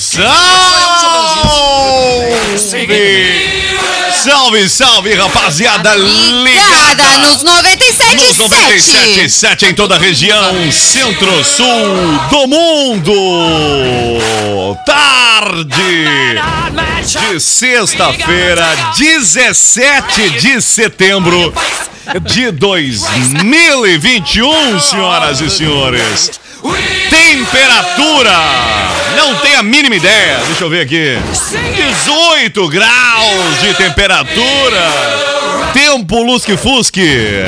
Salve! Salve, salve, rapaziada Ligada ligada! nos 97 Nos 97.7 em toda a região centro-sul do mundo. Tarde de sexta-feira, 17 de setembro de 2021, senhoras e senhores. Temperatura, não tenho a mínima ideia, deixa eu ver aqui. 18 graus de temperatura. Tempo lusque-fusque.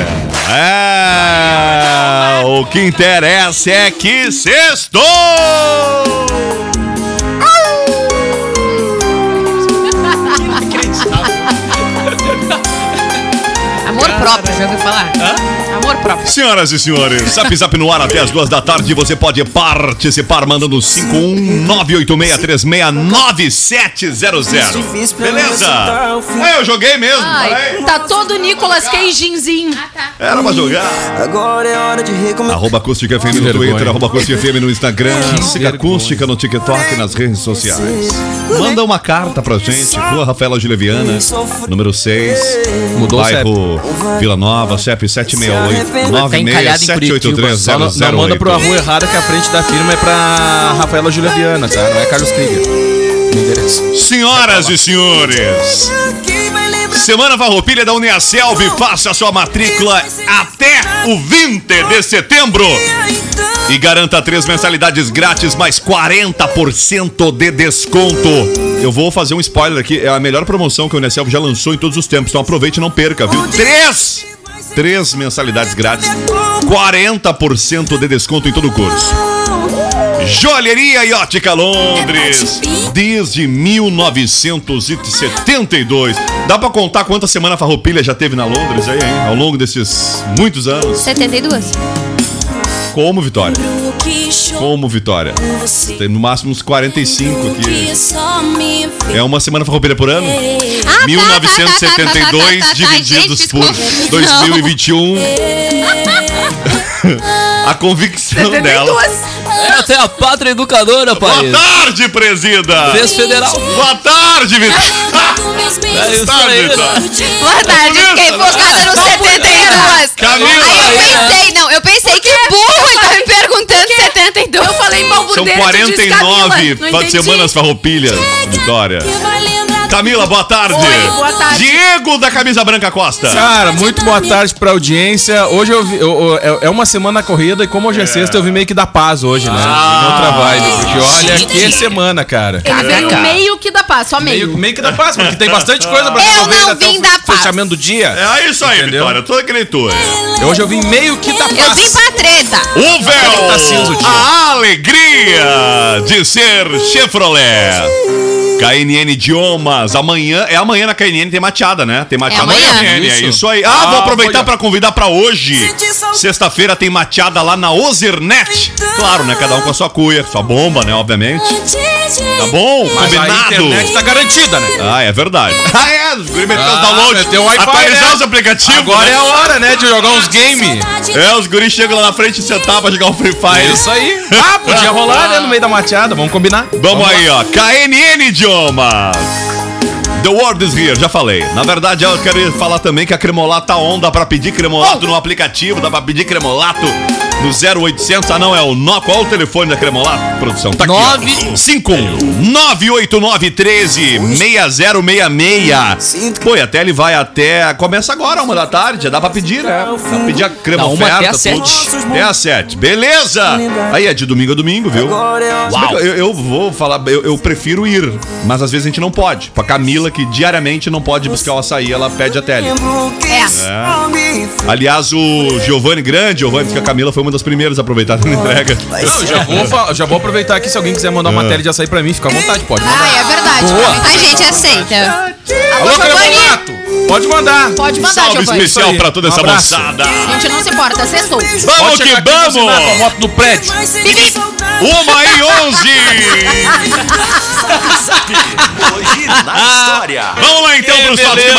É, o que interessa é que sextou! Amor próprio, já ouviu falar? Amor próprio. Senhoras e senhores, Zap Zap no ar até as duas da tarde. Você pode participar mandando 51986369700. Beleza? É, eu joguei mesmo. Ai, falei. tá todo Nicolas Cagezinho. Era pra jogar. Agora é hora de recomeçar. Arroba Acústica FM no Twitter, arroba Acústica FM no Instagram, siga Acústica no TikTok e nas redes sociais. Manda uma carta pra gente, Rua Rafaela Gileviana, número 6, Mudou o bairro Vila Nova, CEP 768 Tá encalhado em Curitiba. Só não, não manda pro rua errada que a frente da firma é pra Rafaela Júlia Viana, tá? Não é Carlos Krieger. No endereço. Senhoras e senhores, Semana Farroupilha da Uniaselv, faça a sua matrícula até o 20 de setembro. E garanta três mensalidades grátis, mais 40% de desconto. Eu vou fazer um spoiler aqui, é a melhor promoção que a Uniaselv já lançou em todos os tempos, então aproveite e não perca, viu? Três! Três mensalidades grátis, 40% de desconto em todo o curso. Joalheria e Ótica Londres, desde 1972. Dá pra contar quanta semana farroupilha já teve na Londres aí, hein? Ao longo desses muitos anos. 72. Como, Vitória? Como, Vitória? Tem no máximo uns 45 aqui. É uma semana farroupilha por ano? Ah, tá, 1972 tá, tá, tá, tá, tá, divididos gente, por desculpa. 2021. A convicção dela. Essa é a pátria educadora, Boa país. tarde, presida! Fez federal. Boa tarde, Vitor! É isso Boa tarde, aí! Boa tarde, fiquei focada no 72. Camila! Aí eu pensei, não, eu pensei que burro, ele tá me perguntando 72. Eu falei em São balbudeira, tu disse 49 Camila. Não fa- entendi. semanas farroupilhas, Vitória. Camila, boa tarde. Oi, boa tarde. Diego da Camisa Branca Costa. Cara, muito boa tarde pra audiência. Hoje eu vi, eu- eu- é- é uma semana corrida e como hoje é sexta, eu vim meio que da paz hoje, né? Ah. Em outra vibe. Porque olha que semana, cara. Ele veio meio que da paz, só meio. Meio, meio que da paz, porque tem bastante coisa pra Eu resolver não até vim da paz. fechamento do dia. É isso aí, Entendeu? Vitória. Aquele tu. é. Hoje eu vim meio que da paz. Eu vim pra treta. O véu. Tá cinza. A alegria de ser Chevrolet. KNN Idiomas. Amanhã, é amanhã na KNN tem mateada, né? Tem mateada É amanhã. na KNN, é Isso. isso aí. Ah, Ah, vou aproveitar pra convidar pra hoje. Sexta-feira tem mateada lá na Ozernet. Claro, né? Cada um com a sua cuia, sua bomba, né? Obviamente. Tá bom? Mas a Combinado. internet tá garantida, né? Ah, é verdade. Ah, é. Os guri metendo Ah, download. Wi-Fi, Atualizar né? os aplicativos. Agora né? é a hora, né, de jogar uns games. É, os guris chegam lá na frente e sentar pra jogar o Free Fire. É isso aí. Ah, podia rolar, né, no meio da mateada. Vamos combinar? Vamos aí, ó. KNN Idiomas. The World is Here, já falei. Na verdade, eu quero falar também que a Cremolato tá on, dá pra pedir Cremolato no aplicativo, dá pra pedir Cremolato no 0800. Ah, não, é o nó. Qual o telefone da Cremolar, produção? Tá aqui. Nove- 51 989 13 6066. Pô, e até ele vai até. Começa agora, uma da tarde. Dá pra pedir, né? Dá pra pedir a crema Não, uma oferta. até às sete. Até às sete. Beleza! Aí é de domingo a domingo, viu? Bem que Eu, eu vou falar, eu, eu prefiro ir, mas às vezes a gente não pode. Pra Camila, que diariamente não pode buscar o açaí, ela pede a tele. É. Aliás, o Giovanni Grande, Giovanni, que a Camila foi uma das primeiras a aproveitar na entrega. Não, já vou, fa- já vou aproveitar aqui se alguém quiser mandar uma matéria de açaí pra mim, fica à vontade, pode mandar. Ah, é verdade. A gente aceita. Alô, Cremolato! Pode mandar. Pode mandar, Salve Giovanni. especial pra toda Um essa abraço. moçada. A gente não se importa, cessou. Vamos Pode que buzinar com a vamos! moto no prédio. Uma e onze! Hoje na história. Vamos lá então Que pros fatos que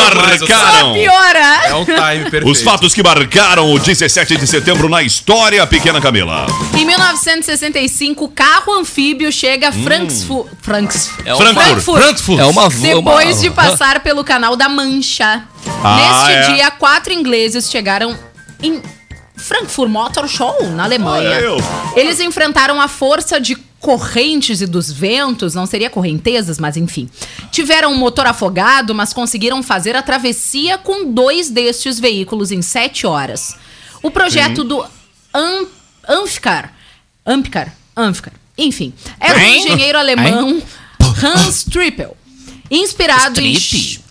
marcaram. Piora. É o time perfeito. Os fatos que marcaram o 17 de setembro na história, pequena Camila. Em 1965, carro anfíbio chega a Frankfurt. Frankfurt. É Frankfurt. Frankfurt. É uma Depois uma- de passar pelo canal da Mancha. Ah, Neste é. dia, quatro ingleses chegaram em Frankfurt Motor Show, na Alemanha. Eles enfrentaram a força de correntes e dos ventos, não seria correntezas, mas enfim. Tiveram um motor afogado, mas conseguiram fazer a travessia com dois destes veículos em sete horas. O projeto do Am Amficar, Amficar, Amficar, enfim, é do Hein? engenheiro alemão Hans Trippel. Inspirado em Strip. Só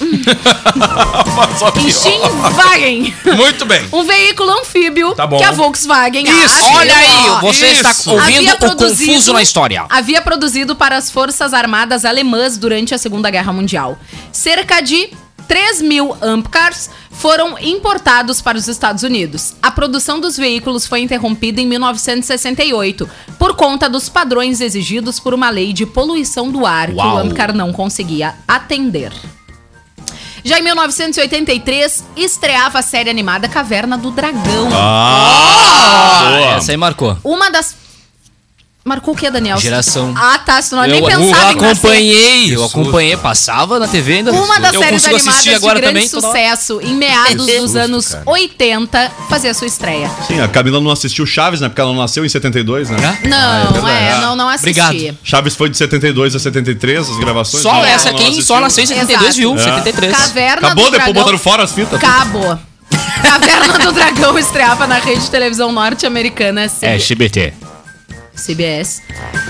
em Schienwagen. Muito bem. Um veículo anfíbio Tá bom. que a Volkswagen Isso, acha- olha aí, você isso. está ouvindo o confuso na história. Havia produzido para as Forças Armadas Alemãs durante a Segunda Guerra Mundial. Cerca de 3 mil Ampcars foram importados para os Estados Unidos. A produção dos veículos foi interrompida em 1968 por conta dos padrões exigidos por uma lei de poluição do ar que o Uau. Ampcar não conseguia atender. Já em 1983, estreava a série animada Caverna do Dragão. Ah, Essa aí marcou. Uma das. Marcou o que, Daniel? Geração. Ah, tá. Se não Eu, nem eu pensava em nascer. acompanhei, eu acompanhei, passava na TV ainda. Uma das eu séries animadas de agora grande também. hora. sucesso em meados dos anos 80 fazia sua estreia. Sim, a Camila não assistiu Chaves, né? Porque ela não nasceu em 72, né? Não, é, não, não assisti. Obrigado. Chaves foi de 72 a 73, as gravações. Só Não, essa, não quem assistiu. só nasceu em 72 Exato. viu, É. 73. Caverna Acabou, do depois Dragão. botaram fora as fitas. Acabou. Caverna do Dragão estreava na rede de televisão norte-americana É, XBT. CBS.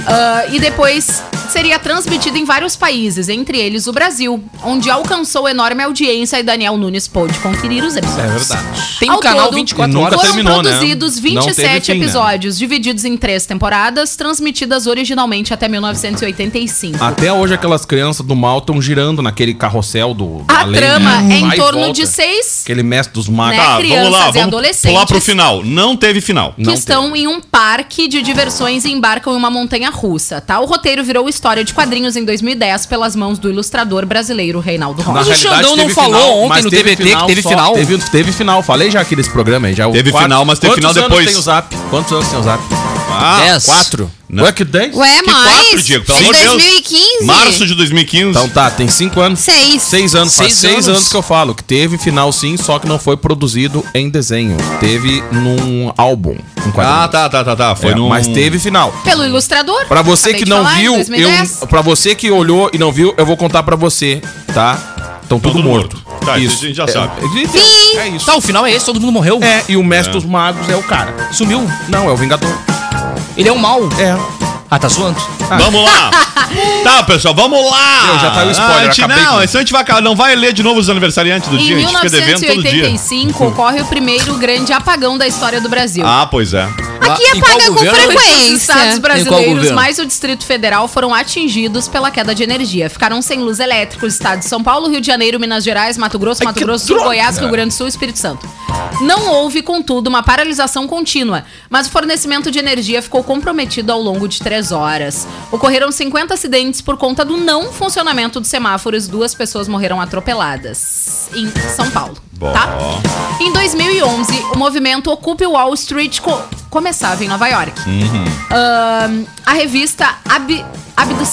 Ah, e depois seria transmitido em vários países, entre eles o Brasil, onde alcançou enorme audiência e Daniel Nunes pôde conferir os episódios. É verdade. Tem Ao um canal todo, 24 nunca horas. Foram terminou, né? produzidos Não 27 teve fim, né? episódios, divididos em três temporadas, transmitidas originalmente até 1985. Até hoje aquelas crianças do mal estão girando naquele carrossel do. da A lei, trama né? é em Vai torno de seis Aquele mestre dos magos. Né? Tá, crianças vamos lá, e vamos pular pro final. Não teve final. que estão em um parque de diversões e embarcam em uma montanha russa, tá? O roteiro virou história de quadrinhos em 2010 pelas mãos do ilustrador brasileiro Reinaldo Na Rocha. Mas o Xandão não falou final, ontem no TBT que teve só- final? Teve, teve final, falei já aqui nesse programa aí. Já, o Teve final, mas teve Quantos final anos depois. tem o Zap? Quantos anos tem o Zap? Ah, Dez. Quatro? Não. Ué, que dez? Ué, Que mais? quatro, Diego, pelo Em amor de Deus. 2015? Março de 2015. Então tá, tem cinco anos. Seis. Seis anos, faz Seis seis anos. anos que eu falo que teve final sim, só que não foi produzido em desenho. Teve num álbum. Um Ah, tá, tá, tá, tá. Foi É, num... Mas teve final. Pelo ilustrador. Pra você acabei que de não falar, viu, 2010. eu, pra você que olhou e não viu, eu vou contar pra você, tá? Estão tudo, Tudo morto. morto. Tá, isso a gente já é, sabe. É, é isso. Tá, o final é esse, todo mundo morreu. É, e o mestre dos magos é o cara. Sumiu. Não, é o Vingador. Ele é um mal. É. Ah, tá zoando? Vamos lá. tá, pessoal, vamos lá. Meu, já tá o spoiler, Ah, gente, não, com- a gente vai, não vai ler de novo os aniversariantes do Em dia. A gente fica devendo todo dia. 1985 ocorre o primeiro grande apagão da história do Brasil. Ah, pois é. Aqui Em qual apaga com governo? Os frequência. estados brasileiros, mais o Distrito Federal, foram atingidos pela queda de energia. Ficaram sem luz elétrica os estados de São Paulo, Rio de Janeiro, Minas Gerais, Mato Grosso, Mato que Grosso do Sul! Goiás, Rio Grande do Sul e Espírito Santo. Não houve, contudo, uma paralisação contínua, mas o fornecimento de energia ficou comprometido ao longo de três horas. Ocorreram 50 acidentes por conta do não funcionamento dos semáforos. Duas pessoas morreram atropeladas em São Paulo. Tá? Em 2011, o movimento Ocupe Wall Street co- começava em Nova York. Ahn, a revista Ab Abdus-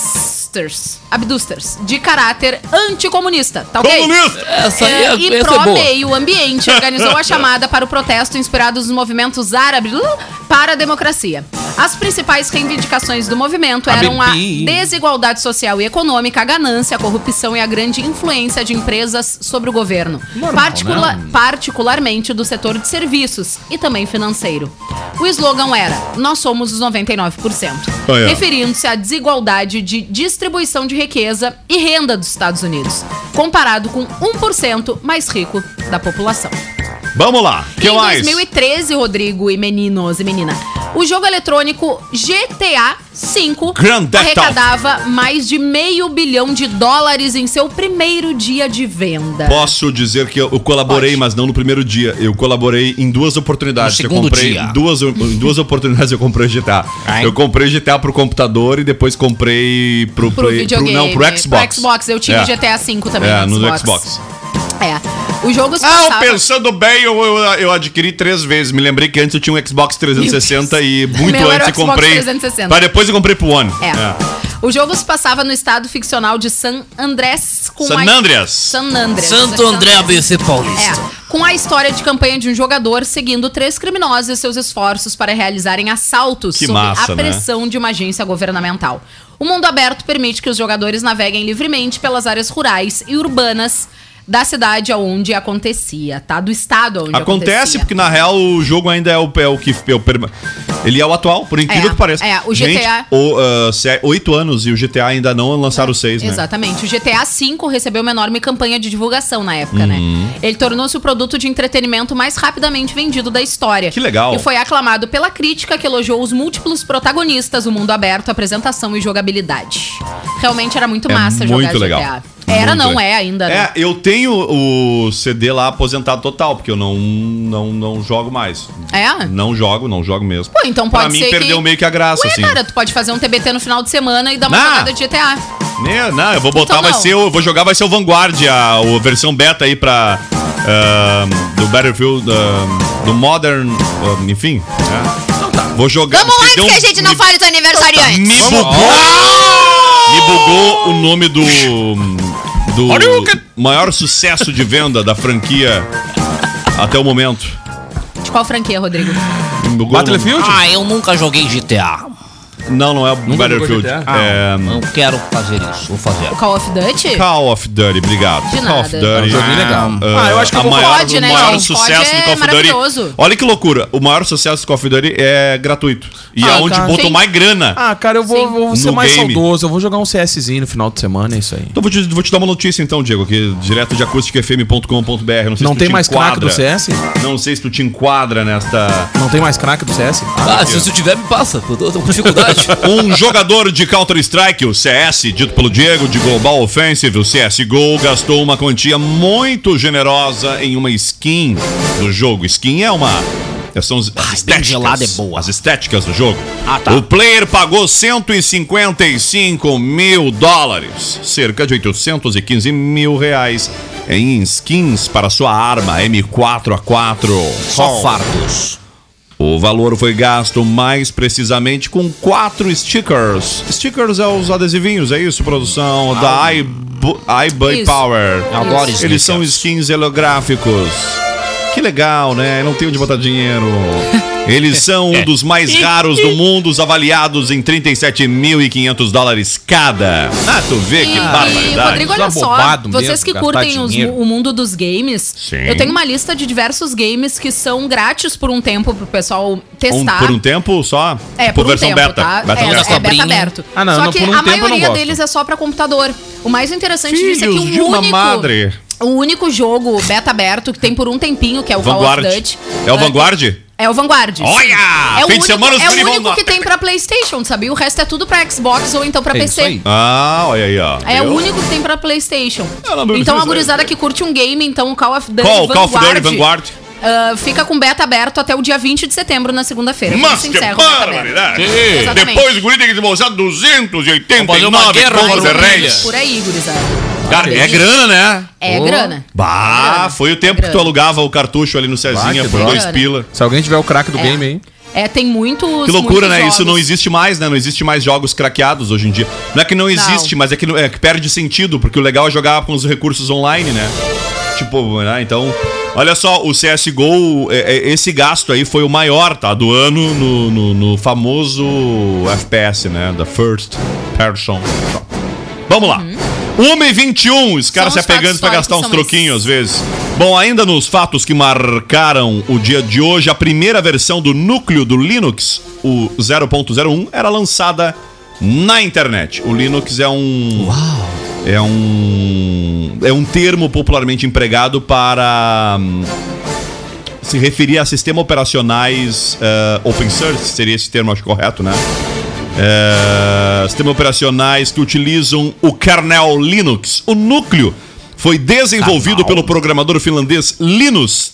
abdusters, abdusters de caráter anticomunista, tá ok? Comunista! Essa aí É, é, e essa é boa. Meio Ambiente organizou a chamada para o protesto inspirado nos movimentos árabes uh, para a democracia. As principais reivindicações do movimento eram a desigualdade social e econômica, a ganância, a corrupção e a grande influência de empresas sobre o governo, Particula- particularmente do setor de serviços e também financeiro. O slogan era: Nós somos os 99%, Olha. referindo-se à desigualdade de distribuição de riqueza e renda dos Estados Unidos, comparado com 1% mais rico da população. Vamos lá. que em mais? 2013, Rodrigo e meninos e menina, o jogo eletrônico GTA V Grand Theft arrecadava mais de meio bilhão de dólares em seu primeiro dia de venda. Posso dizer que eu eu colaborei, Pode. mas não no primeiro dia. Eu colaborei em duas oportunidades. No eu segundo comprei dia. Duas, em duas oportunidades eu comprei GTA. Ai. Eu comprei GTA pro computador e depois comprei pro, Pro Play- videogame. não, pro Xbox. Pro Xbox, eu tive É. GTA V também É, no no Xbox. Xbox. É. O jogo se Ah, pensando bem, eu, eu, eu adquiri três vezes. Me lembrei que antes eu tinha um Xbox 360 e muito Meu era antes o eu Xbox comprei. 360. Mas depois eu comprei pro One. É. O jogo se passava no estado ficcional de San Andrés com San a- Andreas. San Andrés. Santo André ABC Paulista. É, com a história de campanha de um jogador seguindo três criminosos e seus esforços para realizarem assaltos Que sob massa, a né? pressão de uma agência governamental. O mundo aberto permite que os jogadores naveguem livremente pelas áreas rurais e urbanas da cidade onde acontecia, tá? Do estado onde Acontece, acontecia. porque na real o jogo ainda é o, é o que. É o ele é o atual, por incrível É, que pareça. é, o Gente, GTA o, ah, se- oito anos e o GTA ainda não lançaram o seis, né? Exatamente. O GTA V recebeu uma enorme campanha de divulgação na época, Uhum. né? Ele tornou-se o produto de entretenimento mais rapidamente vendido da história. Que legal. E foi aclamado pela crítica que elogiou os múltiplos protagonistas, o mundo aberto, apresentação e jogabilidade. Realmente era muito É massa muito jogar legal. Era, não legal. é ainda, né? É, eu tenho o CD lá aposentado total, porque eu não, não, não jogo mais. É? Não jogo, não jogo mesmo. Pô, então pode pra mim ser perdeu que... meio que a graça, Ué, assim. cara, tu pode fazer um TBT no final de semana e dar uma Ah! jogada de GTA. Né, não, eu vou botar, Então vai não. ser, o- eu vou jogar, vai ser o Vanguard, a, a versão beta aí pra. ah, do Battlefield, ah, do Modern, ah, enfim. né? Vou jogar. Vamos antes deu que a gente não me- fale do aniversariante. Me bugou. Me bugou o nome do. Do maior sucesso de venda da franquia até o momento. De qual franquia, Rodrigo? Battlefield? Ah, eu nunca joguei GTA. Não, não é o Battlefield. GTA? É. Não quero fazer isso. Vou fazer. O Call of Duty? Call of Duty, obrigado. De Call of. Duty. É um joguinho legal. Ah, Ah, eu acho que a eu vou- maior, Pode, o né, maior sucesso Pode do é Call of Duty. Olha que loucura. O maior sucesso do Call of Duty é gratuito. E Ah, é onde cara. botou Sim. mais grana. Ah, cara, eu vou, vou ser No mais game. saudoso. Eu vou jogar um CSzinho no final de semana, é isso aí. Então vou te, vou te dar uma notícia então, Diego, aqui direto de acusticfm.com.br. Não sei Não se tu tem te mais crack do enquadra. CS? Não sei se tu te enquadra nesta. Não tem mais crack do CS? Ah, se você tiver, me passa. Eu tô, tô com dificuldade. Um jogador de Counter-Strike, o CS, dito pelo Diego, de Global Offensive, o CSGO, gastou uma quantia muito generosa em uma skin do jogo. Skin é uma. São as bem estéticas. é boa. As estéticas do jogo. Ah, tá. O player pagou 155 mil dólares, cerca de 815 mil reais, em skins para sua arma M4A4. Só fardos. O valor foi gasto mais precisamente com quatro stickers. Stickers é os adesivinhos, é isso, produção? Da iBu- iBuy. Power. Adoro Eles stickers. são skins holográficos. Que legal, né? Não tem onde botar dinheiro. Eles são um dos mais raros do mundo, os avaliados em 37.500 dólares cada. Ah, tu vê que E, barbaridade. Rodrigo, olha é só, bobado vocês que curtem os- o mundo dos games, Sim. eu tenho uma lista de diversos games que são grátis por um tempo pro pessoal Um- testar. por um tempo só? É, Tipo por um versão tempo, beta. tá? Beta é, teste. é beta Cobrinha. aberto. Ah, não, Só não, que por um a tempo eu não maioria deles é só pra computador. O mais interessante disso é que Filhos de o uma único... madre. O único jogo beta aberto que tem por um tempinho, que é o Call Vanguard. of Duty. É o Vanguard? É o Vanguard. Olha! É o Fim de único, semana os é o vão único que tem pra Playstation, sabia? O resto é tudo pra Xbox ou então pra É PC. isso aí. Ah, olha aí, ó. É Viu? o único que tem pra Playstation. Eu não me Então a preciso, gurizada que curte um game, então o Call of Duty Qual? Vanguard, Call of Duty Vanguard? ah, fica com beta aberto até o dia 20 de setembro, na segunda-feira. Quando Mas se que encerra o beta aberto. barbaridade! Exatamente. Depois o guri tem que desembolsar Vamos fazer uma 289 guerra pontos de. Por aí, gurizada. Cara, é grana, né? É grana. Bah, Grana. foi o tempo que tu alugava o cartucho ali no Cezinha por dois pila. Se alguém tiver o crack do É. game aí. É, tem muitos. Que loucura, muitos né? Isso não jogos. existe mais, né? Não existe mais jogos craqueados hoje em dia. Não é que não existe, mas é que, não- é que perde sentido, porque o legal é jogar com os recursos online, né? Tipo, né? Então, olha só, o CSGO, é- é- esse gasto aí foi o maior, tá? Do ano no, no- no famoso FPS, né? Da First Person. Vamos lá. 1h21, os caras se apegando pra gastar uns troquinhos às vezes. Bom, ainda nos fatos que marcaram o dia de hoje, a primeira versão do núcleo do Linux, o 0.01, era lançada na internet. O Linux é um. É um. É um termo popularmente empregado para. hum, se referir a sistemas operacionais eh, open source, seria esse termo, acho correto, né? É, sistemas operacionais que utilizam o kernel Linux. O núcleo foi desenvolvido pelo programador finlandês Linus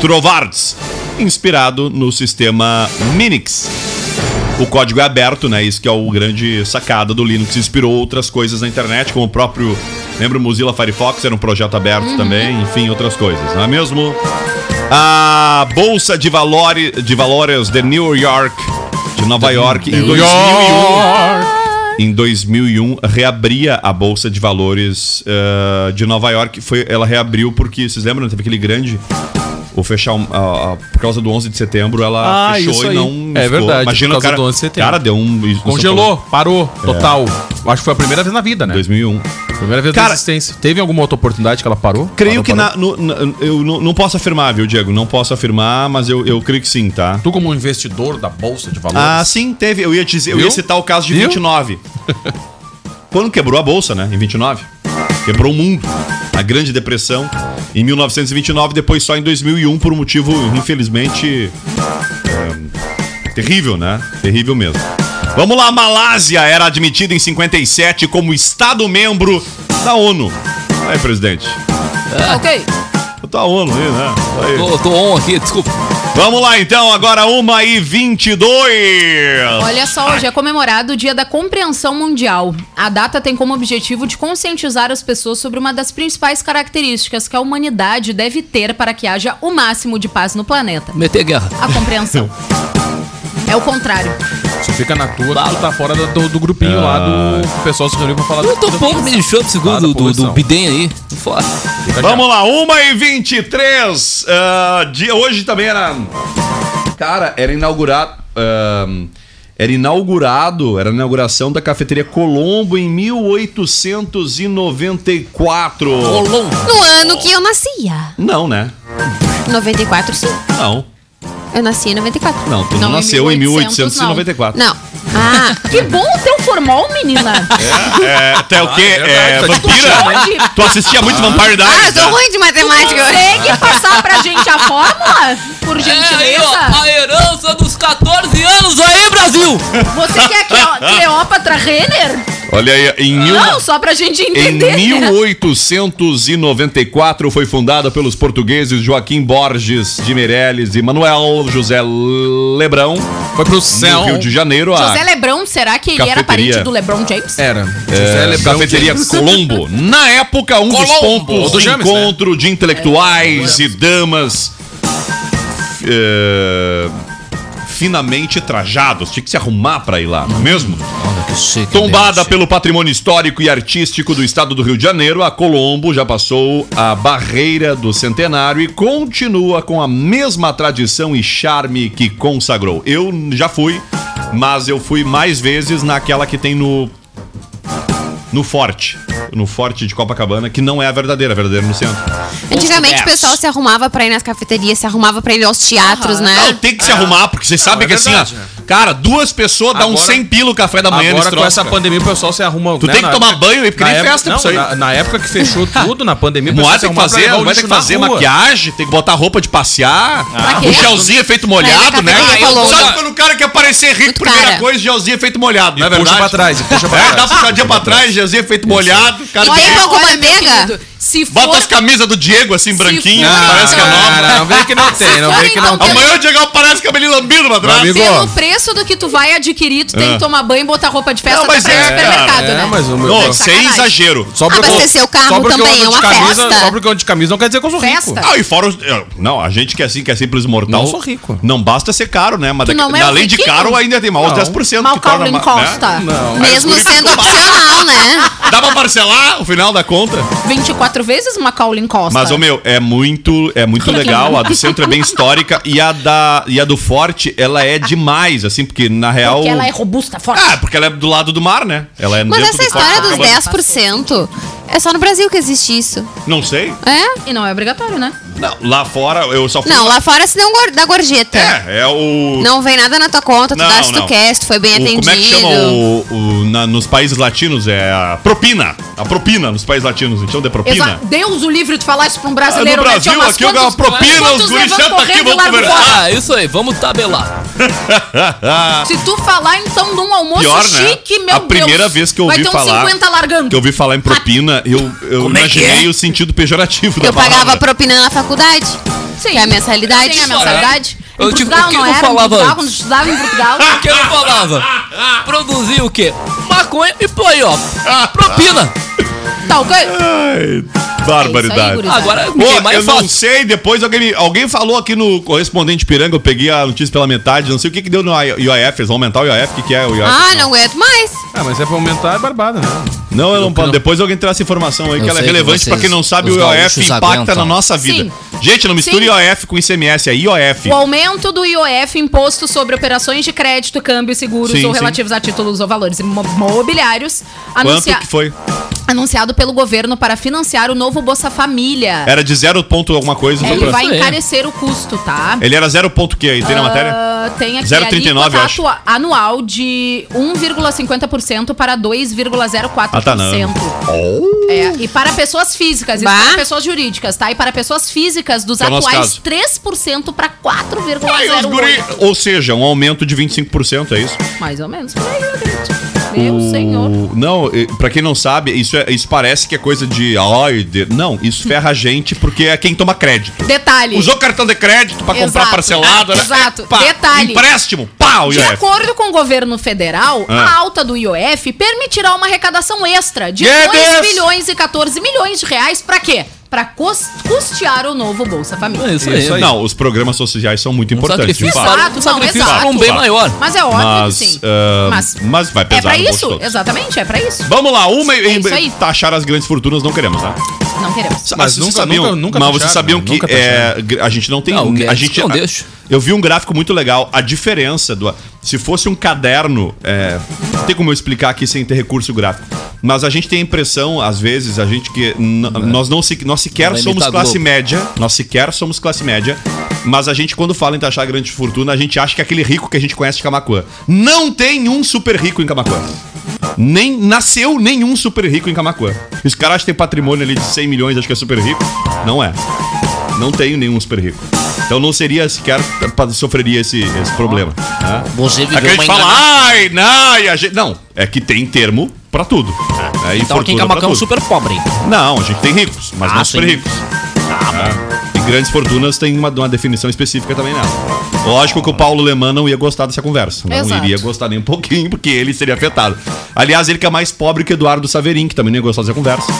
Torvalds, inspirado no sistema Minix. O código é aberto, né? Isso que é o grande sacada do Linux. Inspirou outras coisas na internet, como o próprio. Lembra o Mozilla Firefox? Era um projeto aberto também, enfim, outras coisas, não é mesmo? A Bolsa de, de Valores de New York, de Nova York, em 2001. Em 2001, reabria a Bolsa de Valores eh, de Nova York. Foi, ela reabriu porque, vocês lembram? Teve aquele grande. O fechar. um- a- a- por causa do 11 de setembro, ela Ah, fechou e não. É verdade, Imagina por o causa cara. do 11 de setembro. Cara, deu um. Congelou, parou, total. É. Acho que foi a primeira vez na vida, né? 2001. Primeira vez Cara- da existência. Teve alguma outra oportunidade que ela parou? Creio Parou, que parou? na, no- na- eu não, não posso afirmar, viu, Diego? Não posso afirmar, mas eu, eu creio que sim, tá? Tu, como investidor da Bolsa de Valores. Ah, sim, teve. Eu ia, dizer, eu ia citar o caso de Viu? 29. Quando quebrou a bolsa, né? Em 29. Quebrou o mundo. A Grande Depressão. Em 1929, depois só em 2001, por um motivo, infelizmente. é, terrível, né? Terrível mesmo. Vamos lá, a Malásia era admitida em 57 como Estado-membro da ONU. Aí, presidente. Tá ok. Tá a ONU aí, né? Aí. Tô, tô on aqui, desculpa. Vamos lá, então, agora 1 e 22 Olha só, hoje é comemorado o Dia da Compreensão Mundial. A data tem como objetivo de conscientizar as pessoas sobre uma das principais características que a humanidade deve ter para que haja o máximo de paz no planeta: Meter guerra. a compreensão. É o contrário. Se fica na tua, tu tá fora do, do- do grupinho lá do que o pessoal se reuniu pra falar Eu tô pouco me lixando Ah, segundo do, do, do Bidem aí. Fora. Vamos lá, 1 e 23 Ah, dia, Hoje também era. Cara, era inaugurado. ah, era inaugurado, era a inauguração da cafeteria Colombo em 1894. Colom. No ano que eu nascia. Não, né? 94, sim. Não. Eu nasci em 94. Não, tu não, Não, em nasceu em 1800 não. 1894. Não. Ah, Que bom o teu formal, menina. É, tu é o quê? é verdade, é, de vampira? Tu assistia muito Vampire ah, Diaries? eu sou né? ruim de matemática. consegue passar pra gente a fórmula? Por É aí, ó, gentileza? a herança dos 14 anos aí, Brasil! Você quer Cleo- Cleópatra Renner? Olha aí, em mil... Não, só pra gente Em entender. né? 1894 foi fundada pelos portugueses Joaquim Borges de Meirelles e Manuel José Lebrão. Foi pro No céu. Rio de Janeiro, a José Lebrão, será que ele era Cafeteria. parente do Lebron James? Era. é, José Lebrão cafeteria James. Colombo. Na época, um dos Colombo, pontos do de James, né? encontro de intelectuais e damas é, finamente trajados. Tinha que se arrumar pra ir lá, não é mesmo? Tombada pelo patrimônio histórico e artístico do estado do Rio de Janeiro, a Colombo já passou a barreira do centenário e continua com a mesma tradição e charme que consagrou. Eu já fui, mas eu fui mais vezes naquela que tem no no Forte, no Forte de Copacabana, que não é a verdadeira, a verdadeira no centro. Antigamente o pessoal se arrumava pra ir nas cafeterias, se arrumava pra ir aos teatros, Não, né? tem que se arrumar, porque vocês sabem é que assim, verdade, ó, cara, duas pessoas dão um Agora- 100 pila o café da manhã Agora com essa cara. pandemia o pessoal se arruma. Tu tem que tomar época- banho aí, porque na nem época- festa não, isso aí. Na, na época que fechou tudo, na pandemia, o se tem que fazer, vai ter que fazer maquiagem, tem que botar roupa de passear. quê? O gelzinho é feito molhado, né? Sabe Colombo- quando o cara quer parecer rico, primeira cara. coisa, gelzinho é feito molhado, não é Puxa verdade? pra trás, e puxa pra É, trás. dá uma puxadinha pra trás, gelzinho é feito molhado, cara. E tem pão com manteiga? Se for... Bota as camisas do Diego assim, branquinhas, for- parece que é nova. Não, não, vem que não tem, não vem que não tem. Amanhã o Diego parece cabelinho lambido amigo, Pelo preço do que tu vai adquirir, tu tem Ah. que tomar banho e botar roupa de festa Não, mas pra ir no é, supermercado, é, né? mas o meu- Não, sem exagero. Só porque eu- Abastecer o carro só porque eu também é de uma camisa, festa. Só porque eu ando de camisa não quer dizer que eu sou rico. Ah, e fora os. Não, a gente que é assim, que é simples mortal. Não sou rico. Não basta ser caro, né? Mas não é além de caro, ainda tem os Não. 10%. Mal Calvin ma- Costa. né? Não. Mesmo sendo opcional, né? Dá pra parcelar o final da conta? 24 vezes Macaulay Costa. Mas, ô meu, é muito, é muito legal. A do centro é bem histórica e a, da, e a do forte, ela é demais, assim, porque na real. Porque ela é robusta, forte. Ah, porque ela é do lado do mar, né? Ela é Mas essa do história Forte dos Copacabana. 10% é só no Brasil que existe isso. Não sei. É? E não é obrigatório, né? Não, lá fora eu só fui. Não, lá fora se não dá gorjeta. É, é o. Não vem nada na tua conta, tu Não, dá se tu quer, se tu foi bem o- atendido. Como é que chama o, o- na- nos países latinos? É a propina. A propina nos países latinos. Então, de propina. Exa Deus o livre de falar isso pra um Ah, brasileiro. no né? Brasil, umas aqui eu ganho uma quantos- propina, os sentam aqui, largam conversar. Ah, isso aí, vamos tabelar. Se tu falar, então, num almoço Pior, né? chique, meu a primeira Deus, vez que eu vai ouvi ter uns falar. 50 largando. Que eu ouvi falar em propina, eu, eu Como é imaginei é? o sentido pejorativo da Eu pagava palavra. propina na faculdade. Sim. Que é a mensalidade. Tem a mensalidade. Em Eu, tipo, Portugal o que não eu era, falava Portugal, quando eu estudava em Portugal. O que eu falava? Produzir o quê? Maconha e pô aí, ó. Propina. tá ok? Ai, É isso aí, barbaridade. Agora Pô, eu não sei, depois alguém, me- alguém falou aqui no correspondente Piranga, eu peguei a notícia pela metade, não sei o que que deu no IOF, eles vão aumentar o IOF, o que que é o IOF? Ah, não aguento mais. Ah, mas é pra aumentar é barbada, né? Não, eu não que posso. Depois alguém traz essa informação aí, Eu que ela é que relevante pra vocês, quem não sabe, o IOF impacta aguentam. na nossa vida. Sim. Gente, não misture Sim. IOF com ICMS, é IOF. O aumento do IOF, Imposto sobre Operações de Crédito, Câmbio, Seguros Sim, ou relativos a títulos ou valores imo- mobiliários, Quanto anuncia- que foi? Anunciado pelo governo para financiar o novo Bolsa Família. Era de zero ponto alguma coisa. só Ele vai encarecer o custo, tá? Ele era zero ponto que aí, tem na matéria? Ah, tem aqui 0,39, a eu acho. anual de 1,50% para 2,04%. Ah, tá, não. É, e para pessoas físicas, isso Bah. para pessoas jurídicas, tá? E para pessoas físicas, dos Que é atuais caso. 3% para Ai, os guri- 4,08%. Ou seja, um aumento de 25%, é isso? Mais ou menos por aí, meu O- senhor. Não, pra quem não sabe, isso, é- isso parece que é coisa de. Ai, de- Não, isso ferra a gente porque é quem toma crédito. Detalhe. Usou cartão de crédito pra comprar parcelado, né? Exato. Pá, Detalhe. Empréstimo, pau, De IOF. acordo com o governo federal, Ah. a alta do IOF permitirá uma arrecadação extra de Guedes! 2 bilhões e 14 milhões de reais pra quê? Pra cus- custear o novo Bolsa Família. É isso aí. Isso aí. Não, os programas sociais são muito Um importantes. de sacrifício, fato. Exato, um não, sacrifício exato. para um bem maior. Mas é óbvio Mas, que sim. ah, mas, mas vai pesar é pra no bolso isso, exatamente, é pra isso. Vamos lá, uma É em isso aí. taxar as grandes fortunas não queremos, tá? Não queremos. Mas vocês nunca- sabiam, nunca- nunca mas vocês sabiam né? que é, a gente não tem Não, o a gente não deixa. Eu vi um gráfico muito legal, a diferença do se fosse um caderno, é, não tem como eu explicar aqui sem ter recurso gráfico. Mas a gente tem a impressão, às vezes, a gente que n- nós não se, nós sequer somos classe Globo. média, nós sequer somos classe média, mas a gente quando fala em taxar grande fortuna, a gente acha que é aquele rico que a gente conhece de Camacuã. Não tem um super rico em Camacuã. Nem nasceu nenhum super rico em Camacuã. Os caras acham que tem patrimônio ali de 100 milhões, acho que é super rico. Não é. Não tenho nenhum super rico. Então não seria sequer sofreria esse, esse problema. né? Você É que a gente fala, ai, não, e a gente. Não, é que tem termo pra tudo. É, Então aqui em Camacão tudo. super pobre. Não, a gente tem ricos, mas Ah, não super sim. ricos. É. Grandes fortunas tem uma, uma definição específica também nela. Lógico que o Paulo Leman não ia gostar dessa conversa. Não Exato. iria gostar nem um pouquinho, porque ele seria afetado. Aliás, ele que é mais pobre que Eduardo Saverin, que também não ia gostar dessa conversa.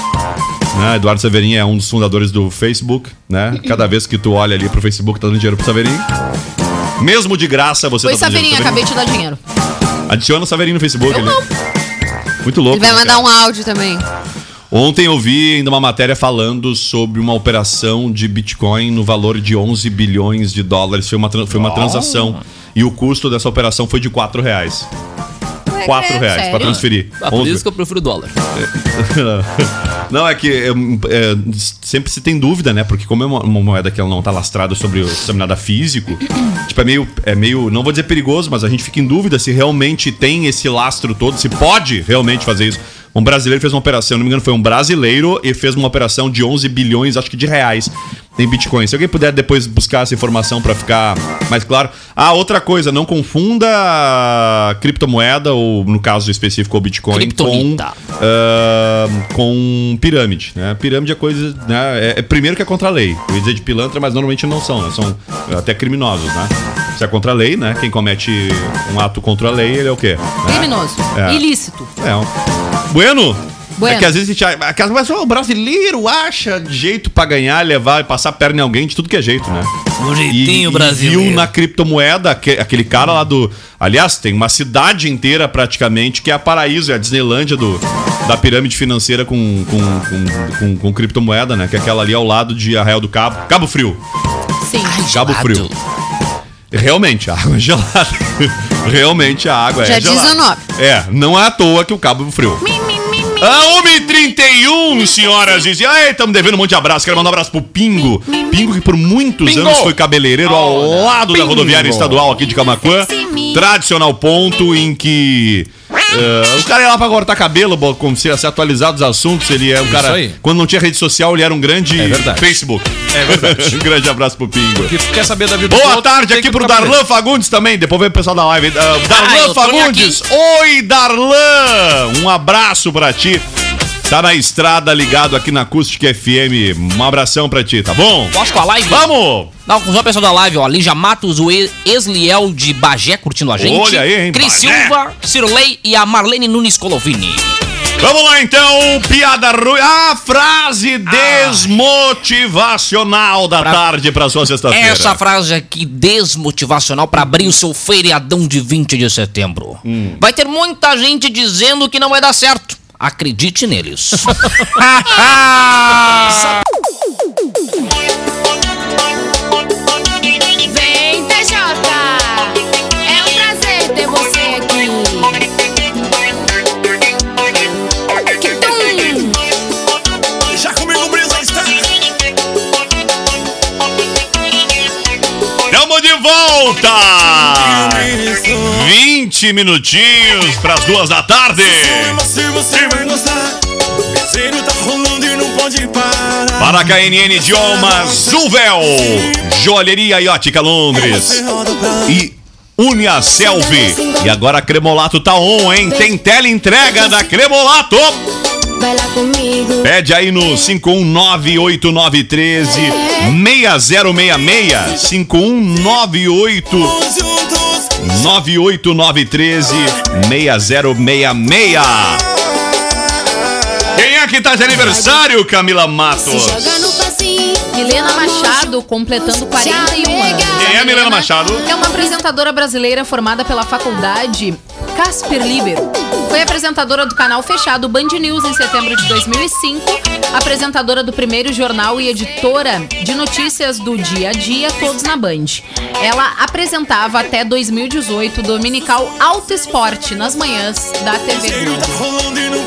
Né? Eduardo Saverin é um dos fundadores do Facebook, né? Cada vez que tu olha ali pro Facebook, tá dando dinheiro pro Saverin. Mesmo de graça, você Oi, tá dando pro acabei de te dar dinheiro. Adiciona o Saverin no Facebook. Eu ele- não. Muito louco. Ele vai né, mandar cara? um áudio também. Ontem eu vi ainda uma matéria falando sobre uma operação de Bitcoin no valor de 11 bilhões de dólares. Foi uma, foi uma transação. E o custo dessa operação foi de 4 reais. 4 reais pra Sério? transferir. Ah, por 11 isso que eu prefiro dólar. Não, é que é, é, sempre se tem dúvida, né? Porque como é uma, uma moeda que ela não tá lastrada sobre o sistema nada físico, tipo, é meio, é meio, não vou dizer perigoso, mas a gente fica em dúvida se realmente tem esse lastro todo, se pode realmente fazer isso. Um brasileiro fez uma operação, não me engano, foi um brasileiro e fez uma operação de 11 bilhões, acho que de reais em Bitcoin. Se alguém puder depois buscar essa informação para ficar mais claro. Ah, outra coisa, não confunda criptomoeda, ou no caso específico o Bitcoin, com, ah, com pirâmide. Né? Pirâmide é coisa. Né? É, é primeiro que é contra a lei. Eu ia dizer de pilantra, mas normalmente não são, né? São até criminosos, né? Se é contra a lei, né? Quem comete um ato contra a lei, ele é o quê? Né? Criminoso. É. Ilícito. É. Bueno. Bueno. É que às vezes a gente acha, mas o brasileiro acha jeito pra ganhar, levar e passar a perna em alguém de tudo que é jeito, né? Um jeitinho e brasileiro. viu na criptomoeda aque- aquele cara lá do. Aliás, tem uma cidade inteira praticamente que é a paraíso, é a Disneylândia do, da pirâmide financeira com, com, com, com- com criptomoeda, né? Que é aquela ali ao lado de Arraial do Cabo. Cabo Frio. Sim. Cabo gelado. Frio. Realmente, a água é gelada. Realmente a água Já é diz gelada. o nome. É, não é à toa que o Cabo Frio. A 1h31, senhoras e senhores. Estamos devendo um monte de abraço. Quero mandar um abraço pro Pingo. Pingo que por muitos Pingo. anos foi cabeleireiro ao lado da rodoviária estadual aqui de Camacuã. Tradicional ponto em que. Eh, o cara ia lá pra cortar cabelo, como se se atualizar dos assuntos. Ele é um cara. aí. Quando não tinha rede social, ele era um grande É. Facebook. É verdade. um grande abraço pro Pingo. Quer saber da vida do Boa outro, tarde aqui pro Darlan Fagundes também. Depois vem o pessoal da live. Ah, Darlan tô Fagundes. Oi, Darlan. Um abraço pra ti. Tá na estrada ligado aqui na Acústica FM. Um abração pra ti, tá bom? Posso com a live? Vamos! Não, com o pessoal da live, ó. Lígia Matos, o Esliel de Bagé curtindo a gente. Olha aí, hein, Cris Bagé. Silva, Cirlei e a Marlene Nunes Colovini. Vamos lá então, piada ruim. A frase desmotivacional da tarde pra sua sexta-feira. Essa frase aqui, desmotivacional, pra abrir o seu feriadão de 20 de setembro. Hum. Vai ter muita gente dizendo que não vai dar certo. Acredite neles. Vem, TJ! É um prazer ter você aqui. Que tum! Já comigo, Brisa está. Tamo de volta! 20 minutinhos pras duas da tarde. Mas se você vai gostar, desenho tá rolando e não pode parar. Para a KNN Idiomas, Zuvel, Joalheria e Ótica Londres e Unia Selvi. E agora a Cremolato tá on, hein? Tem tela entrega da Cremolato. Vai lá comigo. Pede aí no 5198913 6066 5198913 juntos. 98913 6066 Quem é que tá de aniversário, Camila Matos? Joga no passinho. Milena Machado, completando 41 anos. Quem é Milena Machado? É uma apresentadora brasileira formada pela faculdade Casper Libero. Foi apresentadora do canal fechado Band News em setembro de 2005, apresentadora do primeiro jornal e editora de notícias do dia a dia, todos na Band. Ela apresentava até 2018 o dominical Alto Esporte nas manhãs da TV Globo.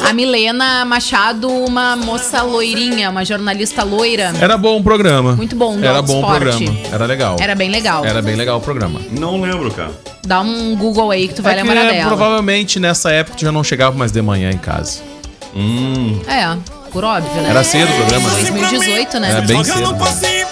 A Milena Machado, uma moça loirinha, uma jornalista loira. Era bom o programa. Muito bom, Era bom o esporte. programa. Era legal. Era bem legal. Era bem legal o programa. Não lembro, cara. Dá um Google aí que tu vai É que, lembrar é, dela. provavelmente nessa época tu já não chegava mais de manhã em casa. É, por óbvio, né? Era cedo o programa, né? 2018, né? Era bem cedo. passinho.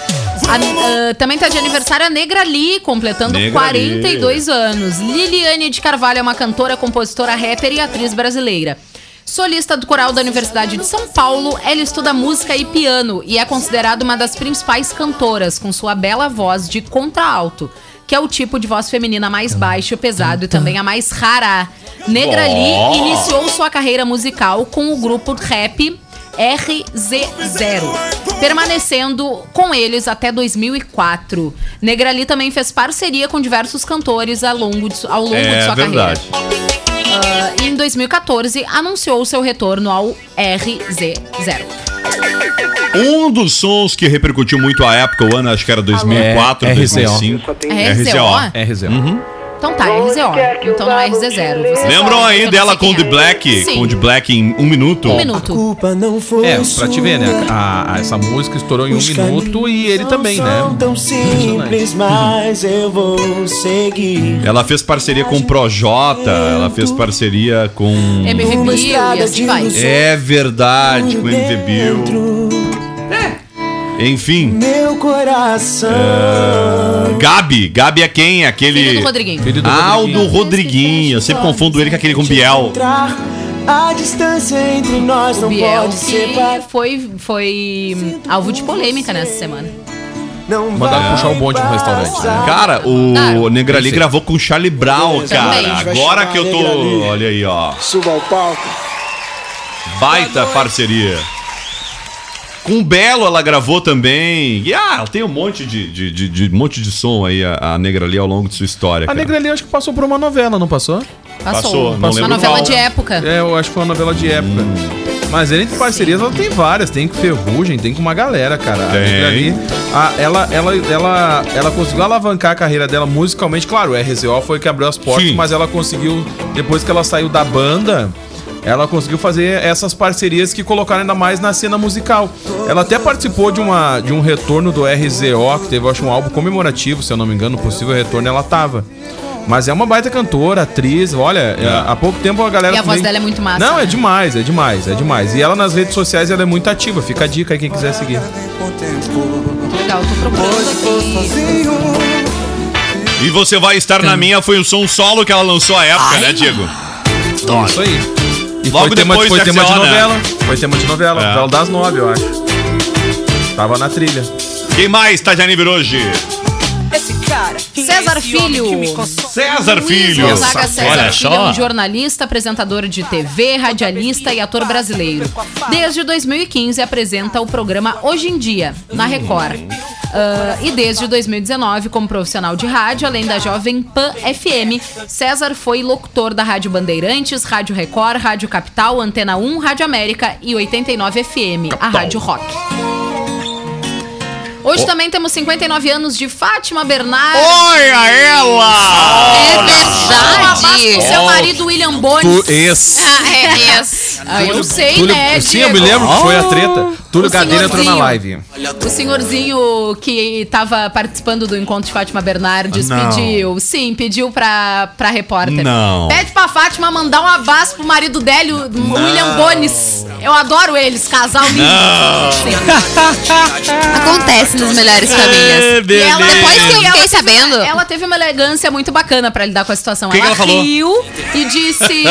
A- ah, também tá de aniversário a Negra Lee, completando Negra 42 anos. Liliane de Carvalho é uma cantora, compositora, rapper e atriz brasileira. Solista do coral da Universidade de São Paulo, ela estuda música e piano e é considerada uma das principais cantoras, com sua bela voz de contralto, que é o tipo de voz feminina mais baixo, pesado e também a mais rara. Negra Lee iniciou sua carreira musical com o grupo rap RZ0, permanecendo com eles até 2004. Negrali também fez parceria com diversos cantores ao longo de, ao longo de É sua verdade. carreira. E em 2014 anunciou seu retorno ao RZ0. Um dos sons que repercutiu muito à época, o ano acho que era 2004, É, RZO. 2005. RZO? RZO. Uhum. Então tá, RZO. Então não é RZ0. Você Lembram aí dela com o The. Black? Sim. Com o The Black em um minuto? Um minuto. Culpa não foi É, pra te ver, né? A, a- essa música estourou em um minuto e ele também, né? tão simples, mas eu vou seguir. Ela fez parceria com o Projota, ela fez parceria com. MV Bill e assim vai. É verdade, com MV Bill. Enfim, Meu coração. Gabi. Gabi é quem? Aquele. Filho do Rodriguinho. Filho do Ah, o Rodriguinho. Eu sempre confundo ele com aquele com Biel. A distância entre nós não Biel pode que separar. foi, foi alvo de polêmica nessa semana. Não Mandaram puxar o bonde no restaurante, né? Cara, o Claro. Negrali gravou com o Charlie Brown, cara. Agora que eu tô. Olha aí, ó. Suba ao palco. Baita parceria. Com o Belo ela gravou também. E ah, ela tem um monte de, de, de- de- um monte de som aí, a, a Negra ali, ao longo de sua história. A cara. Negra ali acho que passou por uma novela, não passou? Passou. Passou, não Uma lembro novela qual. de época. É, eu acho que foi uma novela de época. Mas ele entre parcerias, ela tem várias. Tem com Ferrugem, tem com uma galera, cara. A Tem. Negra ali, a- ela, ela, ela, ela conseguiu alavancar a carreira dela musicalmente. Claro, o RZO foi que abriu as portas, Sim. mas ela conseguiu, depois que ela saiu da banda, ela conseguiu fazer essas parcerias que colocaram ainda mais na cena musical. Ela até participou de, uma, de um retorno do RZO, que teve, acho, um álbum comemorativo, se eu não me engano, possível retorno, ela tava. Mas é uma baita cantora, atriz, olha, é, há pouco tempo a galera. E a voz também- dela é muito massa, Não, é né? demais, é demais, é demais. E ela nas redes sociais ela é muito ativa, fica a dica aí quem quiser seguir. Legal, tô procurando aqui. E você vai estar na minha, foi o som solo que ela lançou à época, né, Diego? Isso aí. Logo foi tema, depois foi tema de novela. Foi tema de novela, É. novela das nove, eu acho. Tava na trilha. Quem mais tá de aniversário hoje? César Filho. César Filho. Gonzaga César Olha Filho é só. um jornalista, apresentador de TV, radialista e ator brasileiro. Desde 2015 apresenta o programa Hoje em Dia, na Record. Ah, e desde 2019, como profissional de rádio, além da Jovem Pan FM, César foi locutor da Rádio Bandeirantes, Rádio Record, Rádio Capital, Antena 1, Rádio América e 89 FM, a Rádio Rock. Hoje também temos 59 anos de Fátima Bernardes. Olha ela! É verdade. seu marido William Bones. esse. Ah, é mesmo. Ah, eu sei, Túlio, né, sim, eu Diego? me lembro que foi a treta. Túlio O Gadelha entrou na senhorzinho. live. O senhorzinho que tava participando do encontro de Fátima Bernardes Não. pediu, sim, pediu pra, pra repórter. Não. Pede pra Fátima mandar um abraço pro marido dele, o William Bones. Eu adoro eles, casal lindo. Acontece nas melhores famílias. E ela- Depois que eu ela fiquei teve- sabendo. Ela teve uma elegância muito bacana pra lidar com a situação. Que que ela falou? riu e disse.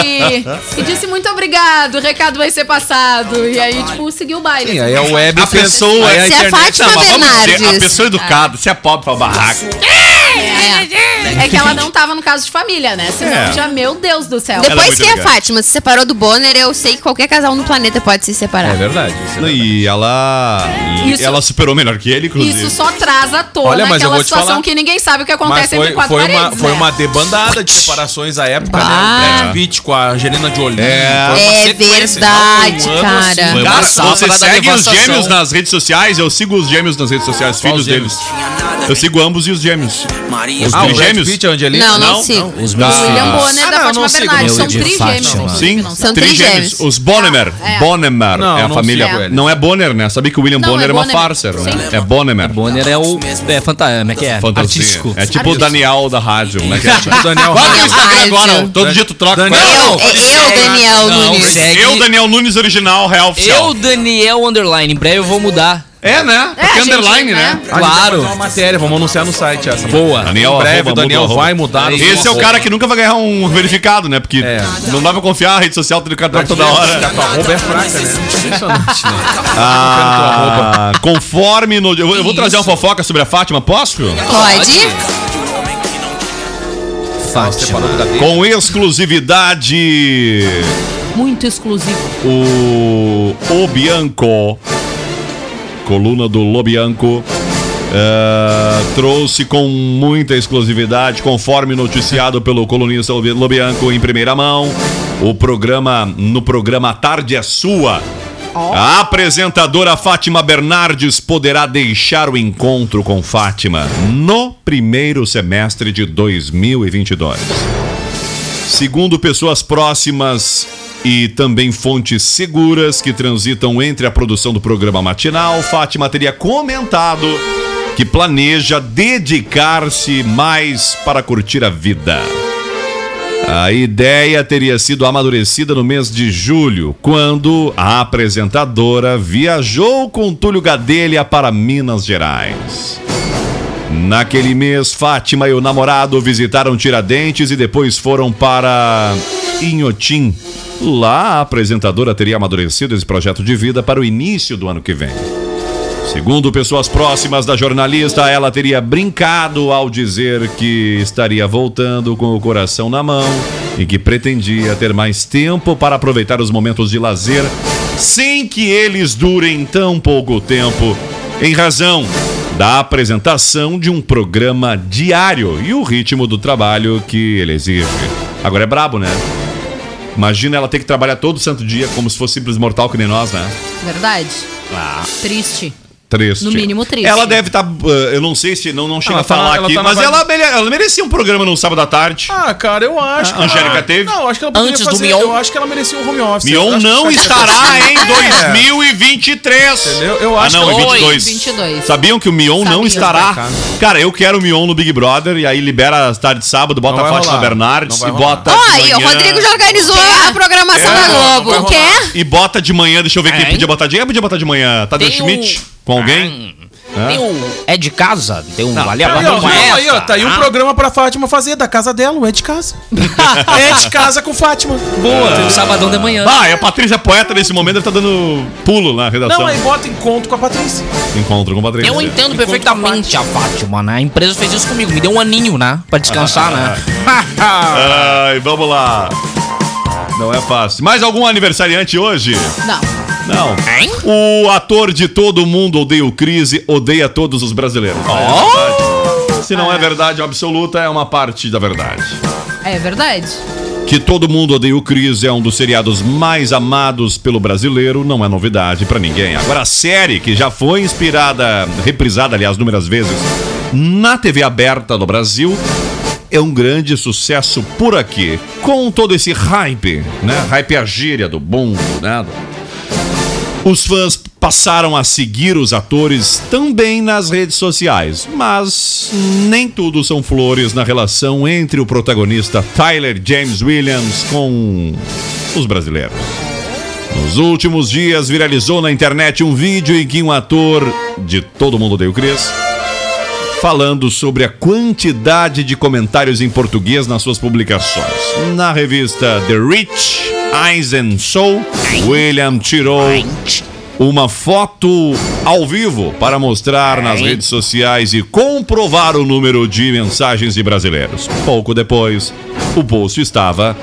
e disse muito obrigado, o recado vai ser passado. E aí, tipo, seguiu o baile. Sim, aí a web A pessoa. aí a Se é internet- Fátima Não, mas vamos dizer, Bernardes. a pessoa educada, se é pobre pra barraco. É que ela não tava no caso de família, né? Senão É. já, meu Deus do céu. É Depois muito que a legal. Fátima se separou do Bonner, eu sei que qualquer casal no planeta pode se separar. É verdade. é verdade. E ela. Isso- ela superou melhor que ele, inclusive. Isso só traz à tona Olha, mas eu aquela vou te situação falar. que ninguém sabe o que acontece foi, entre quatro foi, uma, paredes, foi né? uma debandada de separações à época, né? Bah. O Brad Pitt com a Angelina Jolie. É. Foi uma É verdade, não foi um ano cara. assim. Foi uma Cara, você segue os gêmeos nas redes sociais? Eu sigo os gêmeos nas redes sociais, filhos deles. Eu sigo ambos e os gêmeos. Os Ah, o trigêmeos? Pitt Angelina? Não, não, Não, sigo. Os meus William filhos. Bonner Ah, da não, Fátima. Bernardes. São trigêmeos, Sim, São trigêmeos. Os Bonnemer. É. Bonnemer Não, é a família. Não é Bonner, né? Sabia que o William Não, Bonner é é uma farsa, né? Sim. É Bonnemer. Bonner é o. É fantasma, como é que é? Fantasia. Artístico. É tipo o Daniel da rádio, né? Que é tipo- O Daniel Vai no Daniel Instagram agora, todo dia tu troca. Daniel-. Eu, é eu, Daniel Nunes. Eu, Daniel Nunes original, real oficial. Eu, Daniel Underline. Em breve eu vou mudar. É, né? Porque gente, underline, né? né? Vai Claro. fazer uma matéria, vamos anunciar no site essa. Boa. Daniel, Em breve arroba, Daniel muda, vai mudar. Esse é o cara que nunca vai ganhar um verificado, né? Porque É. não dá pra confiar, a rede social tem que toda hora. A tua arroba é fraca, né? Impressionante, né? Ah, conforme no. Eu vou, eu vou trazer uma fofoca sobre a Fátima, posso? Pode? Fátima. Com exclusividade. Muito exclusivo. O O Bianco, coluna do Lobianco, eh, trouxe com muita exclusividade, conforme noticiado pelo colunista Lobianco em primeira mão, o programa no programa A Tarde é Sua. A apresentadora Fátima Bernardes poderá deixar o encontro com Fátima no primeiro semestre de 2022. Segundo pessoas próximas e também fontes seguras que transitam entre a produção do programa matinal, Fátima teria comentado que planeja dedicar-se mais para curtir a vida. A ideia teria sido amadurecida no mês de julho, quando a apresentadora viajou com Túlio Gadelha para Minas Gerais. Naquele mês, Fátima e o namorado visitaram Tiradentes e depois foram para Inhotim. Lá, a apresentadora teria amadurecido esse projeto de vida para o início do ano que vem. Segundo pessoas próximas da jornalista, ela teria brincado ao dizer que estaria voltando com o coração na mão e que pretendia ter mais tempo para aproveitar os momentos de lazer sem que eles durem tão pouco tempo, em razão da apresentação de um programa diário e o ritmo do trabalho que ele exige. Agora é brabo, né? Imagina ela ter que trabalhar todo santo dia como se fosse simples mortal que nem nós, né? Verdade. Ah. Triste. Triste. No mínimo triste. Ela deve estar. eu não sei se. Não, não chega Ela a tá falar na- aqui, tá mas vibe- ela, mere- ela merecia um programa no sábado à tarde. Ah, cara, eu acho. A que Angélica teve? Não, acho que ela Antes do fazer, Mion? Eu acho que ela merecia um home office. Mion não estará em É. 2023. Entendeu? Eu acho ah, não, que- em 22. 22. Sabiam que o Mion não estará? Cara. Cara, eu quero o Mion no Big Brother e aí libera as tardes de sábado, bota Não a vai Fátima. Bernardes e bota. O Rodrigo já organizou a programação É, da não, Globo. Quer? E bota de manhã, deixa eu ver quem podia botar de manhã. Podia botar de manhã. Tadeu Schmidt? Com alguém? Tem o É de Casa, tem um ali Aí, ó, agora uma viu? aí, ó, tá aí um Ah, programa pra Fátima fazer da casa dela, o É de Casa. é de Casa com Fátima. Boa, tem o Sabadão de Manhã. Ah, e a Patrícia Poeta nesse momento deve estar dando pulo na redação. Não, aí bota encontro com a Patrícia. Encontro com a Patrícia. Eu entendo perfeitamente a Fátima, né? A empresa fez isso comigo, me deu um aninho, né? Pra descansar, né? Ai, vamos lá. Não é fácil. Mais algum aniversariante hoje? Não. Não. Hein? O ator de Todo Mundo Odeia o Crise odeia todos os brasileiros. É Se não é verdade absoluta, é uma parte da verdade. É verdade. Que Todo Mundo Odeia o Cris é um dos seriados mais amados pelo brasileiro, não é novidade pra ninguém. Agora, a série que já foi inspirada, reprisada, aliás, inúmeras vezes, na TV aberta no Brasil, é um grande sucesso por aqui. Com todo esse hype, né? Hype é a gíria do bom, né? Os fãs passaram a seguir os atores também nas redes sociais, mas nem tudo são flores na relação entre o protagonista Tyler James Williams com os brasileiros. Nos últimos dias viralizou na internet um vídeo em que um ator de Todo Mundo Odeia o Chris falando sobre a quantidade de comentários em português nas suas publicações. Na revista The Rich Eyes and Soul, William tirou uma foto ao vivo para mostrar nas redes sociais e comprovar o número de mensagens de brasileiros. Pouco depois, o post estava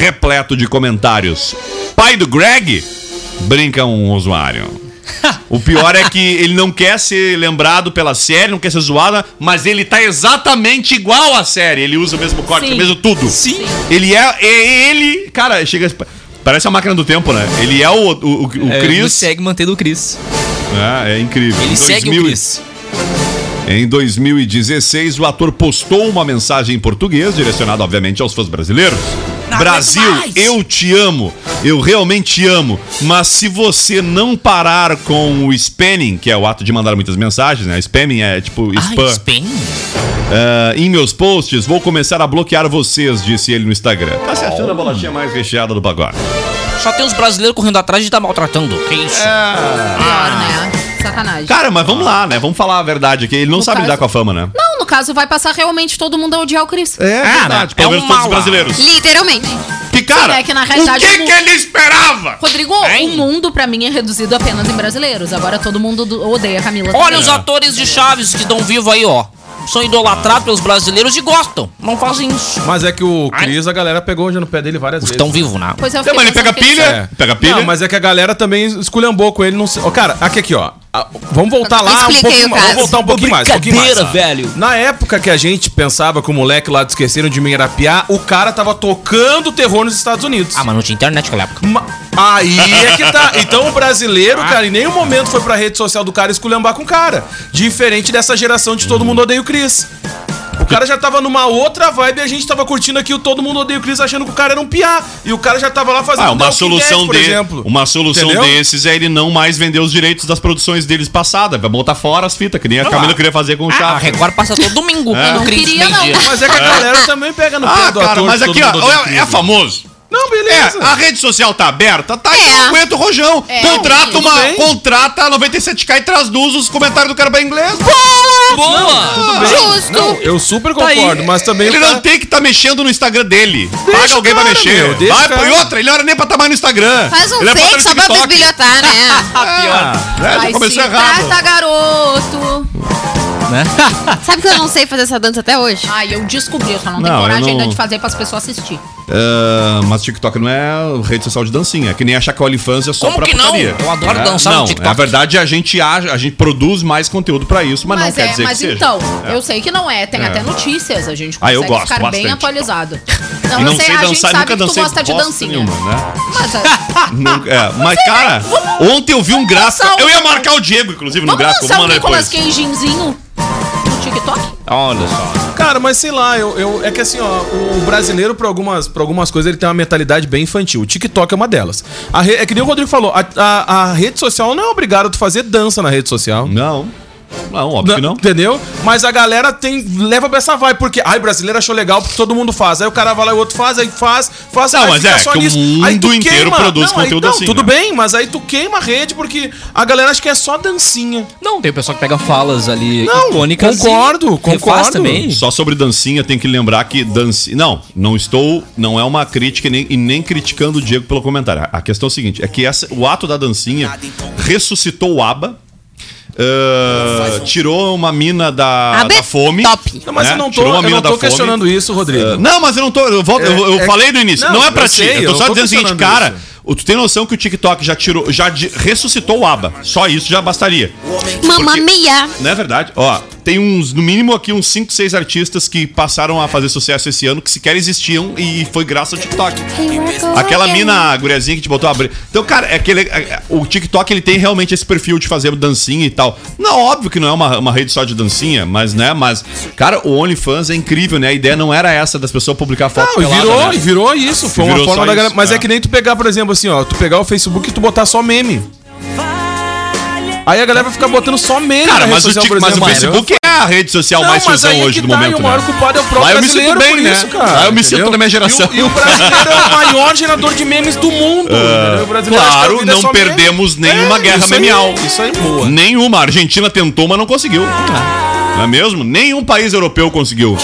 repleto de comentários. Pai do Greg? Brinca um usuário. O pior é que ele não quer ser lembrado pela série, não quer ser zoado, mas ele tá exatamente igual à série. Ele usa o mesmo corte, Sim. o mesmo tudo. Sim. Ele é, é ele. Cara, chega. Parece a máquina do tempo, né? Ele é o, o, o, o É, Chris. Ele segue mantendo o Chris. É, é incrível. Ele segue 2000 o Chris. Em 2016, o ator postou uma mensagem em português, direcionada, obviamente, aos fãs brasileiros. Brasil, eu te amo, eu realmente te amo, mas se você não parar com o spamming, que é o ato de mandar muitas mensagens, né? Spamming é tipo spam. Ah, spam? Ah, em meus posts, vou começar a bloquear vocês, disse ele no Instagram. Tá se achando a bolachinha mais recheada do pagote. Só tem uns brasileiros correndo atrás e tá maltratando. Que isso? Pior, né? Sacanagem. Cara, mas vamos lá, né? Vamos falar a verdade aqui. Ele não No sabe caso- lidar com a fama, né? Não, no caso, vai passar realmente todo mundo a odiar o Chris. É verdade, é pelo um menos todos os brasileiros. Literalmente. Que cara, Sim, é que na o realidade que, o mu- que ele esperava? Rodrigo, Hein? o mundo pra mim é reduzido apenas em brasileiros. Agora todo mundo do- odeia a Camila. Olha também. os atores de Chaves que estão vivos aí, ó. São idolatrados pelos brasileiros e gostam. Não fazem isso. Mas é que o Cris, a galera pegou já no pé dele várias vezes. Estão vivos, né? Pois é, Não, fiquei mas ele pega que pilha, É. pega pilha. Não, mas é que a galera também esculhambou com ele. Não sei. Ó, cara, aqui, aqui, ó. Ah, Vamos voltar lá um Explica pouquinho mais. Vamos voltar um pouquinho mais. um pouquinho mais. Brincadeira, velho. Na época que a gente pensava que o moleque lá do Esqueceram de Mirapiá, o cara tava tocando terror nos Estados Unidos. Ah, mas não tinha internet naquela época. Ma- Aí é que tá. Então o brasileiro, cara, em nenhum momento foi pra rede social do cara esculhambar com o cara. Diferente dessa geração de Todo Mundo Odeia o Cris. O cara já tava numa outra vibe e a gente tava curtindo aqui o Todo Mundo Odeia o Cris achando que o cara era um piá. E o cara já tava lá fazendo Ah, uma solução Dead, por de, exemplo. uma solução Entendeu? desses é ele não mais vender os direitos das produções deles passadas, vai botar fora as fitas, que nem a Camila queria fazer com o Ah, a. Record passa todo domingo. É. Não Cris, queria, não. Mas é que a galera também pega no pé Ah, do cara, ator mas de aqui, ó, é, é né? famoso. Não, É, beleza. a rede social tá aberta, tá, É. então não aguenta o rojão. É, contrata uma, bem. contrata a 97k e traduz os comentários do cara pra inglês. Boa! Tudo bem. Justo. Não, eu super Tá aí. concordo, mas também Ele não tem que estar mexendo no Instagram dele. Deixa Paga alguém pra cara, mexer. meu, deixa Vai, põe outra, ele não era nem pra estar mais no Instagram. Faz um Ele é pra fake só pra TikTok. bisbilhotar, né? Ah, é, já se errado. trata, garoto. Né? Sabe que eu não sei fazer essa dança até hoje? Ai, eu descobri, eu só não, Não, tenho eu coragem não- ainda de fazer pras pessoas assistir. Ah, mas TikTok não é rede social de dancinha. É que nem achar que o OnlyFans é só Como pra que não? putaria. Eu adoro É, dançar no não, TikTok. Na verdade, a gente, age, a gente produz mais conteúdo pra isso, mas, não quer é, dizer mas que seja. então, É. eu sei que não é, tem É. até notícias, a gente Ah, eu consegue gosto ficar bem bastante. atualizado. E Não, eu sei, a gente sabe nunca que tu dancei gosta de bosta dancinha. nenhuma, né? Mas, é, Nunca- é, mas, cara, ontem eu vi um gráfico. lançar um- Eu ia marcar o Diego, inclusive, no vamos gráfico. lançar um mandar Nicolas depois. Cagezinho no TikTok? Olha só. Cara, mas sei lá, eu, eu- é que assim, ó, o brasileiro, pra algumas, pra algumas coisas, ele tem uma mentalidade bem infantil. O TikTok é uma delas. A re- é que nem o Rodrigo falou, a, a- a rede social não é obrigada a tu fazer dança na rede social. Não. Não, óbvio que não. Entendeu? Mas a galera tem leva pra essa vibe, porque, ai, brasileiro achou legal porque todo mundo faz. Aí o cara vai lá e o outro faz, aí faz, faz, Não, aí mas fica é que o mundo inteiro produz aí- conteúdo não, assim, Tudo né? bem, mas aí tu queima a rede porque a galera acha que é só dancinha. Não, tem o pessoal que pega falas ali Não, icônicas. concordo, e concordo. também. Só sobre dancinha, tem que lembrar que dancinha. Não, não estou. Não é uma crítica e nem, e nem criticando o Diego pelo comentário. A questão é o seguinte: é que essa- o ato da dancinha ressuscitou o ABBA. Ah, tirou uma mina da, da fome. top. Não, mas né? eu não tô, Tirou uma eu mina não da tô fome. questionando isso, Rodrigo. Ah, não, mas eu não tô. Eu, volto- eu- eu É- é- falei no início. Não, Não, é pra eu ti. sei, eu eu tô só tô dizendo o seguinte, cara. o- Tu tem noção que o TikTok já tirou, já de- ressuscitou o ABBA. Só isso já bastaria. Mamma Porque- mia. Não é verdade? Ó, tem uns, no mínimo aqui, uns 5, 6 artistas que passaram a fazer sucesso esse ano, que sequer existiam e foi graças ao TikTok. Aquela mina, guriazinha que te botou a abrir. Então, cara, é aquele, é- é- o TikTok ele tem realmente esse perfil de fazer dancinha e tal. Não, óbvio que não é uma, uma rede só de dancinha, mas, né, mas, cara, o OnlyFans é incrível, né? A ideia não era essa das pessoas publicar foto Não, e pelada, virou, né? e virou isso. Foi E uma virou forma da galera. isso, Mas é. é. que nem tu pegar, por exemplo, assim, ó, tu pegar o Facebook e tu botar só meme. Aí a galera vai ficar botando só meme Cara, na mas, rede o, social, por mas o. Facebook é a rede social Não, mais aí é hoje do tá, momento, e o maior né? culpado é o próprio Lá eu me sinto bem, né? isso, cara. Lá eu me sinto entendeu? da minha geração. E o, e o brasileiro é o maior gerador de memes do mundo. O a Claro, é não meme. perdemos nenhuma É, guerra isso aí, memeal. Isso aí, boa. Nenhuma. A Argentina tentou, mas não conseguiu. Não é mesmo? Nenhum país europeu conseguiu.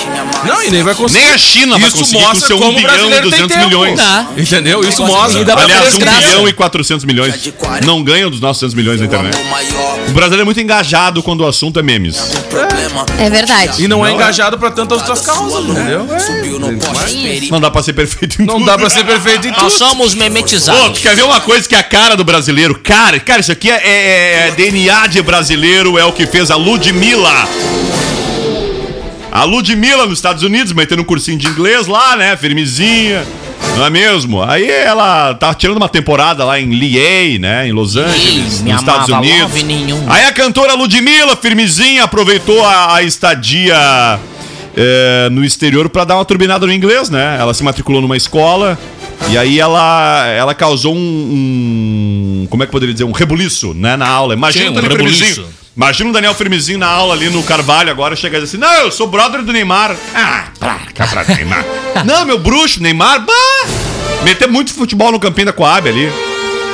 Não, e nem vai conseguir. Nem a China vai Isso conseguir mostra com seu 1 como o bilhão e brasileiro tem 200 tempo. milhões. Tá. Entendeu? Isso mostra. dá pra Aliás, 1 desgraça. bilhão e 400 milhões. Não ganham dos nossos 200 milhões na internet. O brasileiro é muito engajado quando o assunto é memes. É verdade. E não, é engajado pra tantas outras causas, entendeu? Não dá pra ser perfeito em Não tudo. dá pra ser perfeito em Nós tudo. somos Ô, memetizados. tu quer ver uma coisa que é a cara do brasileiro? Cara, cara, isso aqui é, é- é DNA de brasileiro, é o que fez a Ludmilla. A Ludmilla nos Estados Unidos, metendo um cursinho de inglês lá, né? Firmezinha. Não é mesmo? Aí ela tá tirando uma temporada lá em Liei, né? Em Los Angeles, nos Estados amava, Unidos. Aí a cantora Ludmilla, firmezinha, aproveitou a, a estadia é, no exterior pra dar uma turbinada no inglês, né? Ela se matriculou numa escola e aí ela, ela causou um, um- Como é que poderia dizer? Um rebuliço, né? Na aula. Imagina Sim, o um rebuliço. Imagina o Daniel Firmezinho na aula ali no Carvalho agora, chega e diz assim: Não, eu sou brother do Neymar. Ah, pra cá pra Neymar. Não, meu bruxo, Neymar, bah! Meter muito futebol no campinho da Coab ali.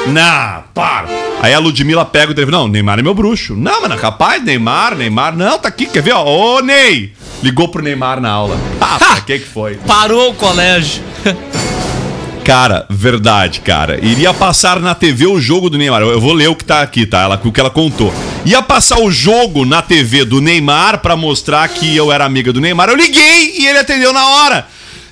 Não, para. Aí a Ludmilla pega o telefone. Não, Neymar é meu bruxo. Não, mano, capaz, Neymar, Neymar. Não, tá aqui, quer ver? Ó, ô, Ney. Ligou pro Neymar na aula. Ah, pra que que foi? Parou o colégio. Cara, verdade, cara. Iria passar na TV o jogo do Neymar. Eu vou ler o que tá aqui, tá? Ela, o que ela contou. Ia passar o jogo na TV do Neymar pra mostrar que eu era amiga do Neymar. Eu liguei e ele atendeu na hora.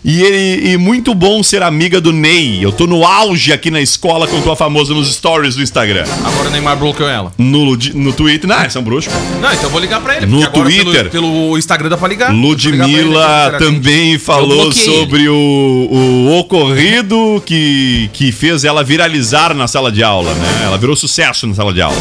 E, ele, e muito bom ser amiga do Ney. Eu tô no auge aqui na escola quando tô famoso nos stories do Instagram. Agora o Neymar bloqueou ela. No, no Twitter. Não, esse é um bruxo. Não, então eu vou ligar pra ele. No Twitter. Pelo, pelo Instagram dá pra ligar. Vou ligar pra ele, Ludmilla também falou sobre o, o ocorrido que, que fez ela viralizar na sala de aula, né? Ela virou sucesso na sala de aula.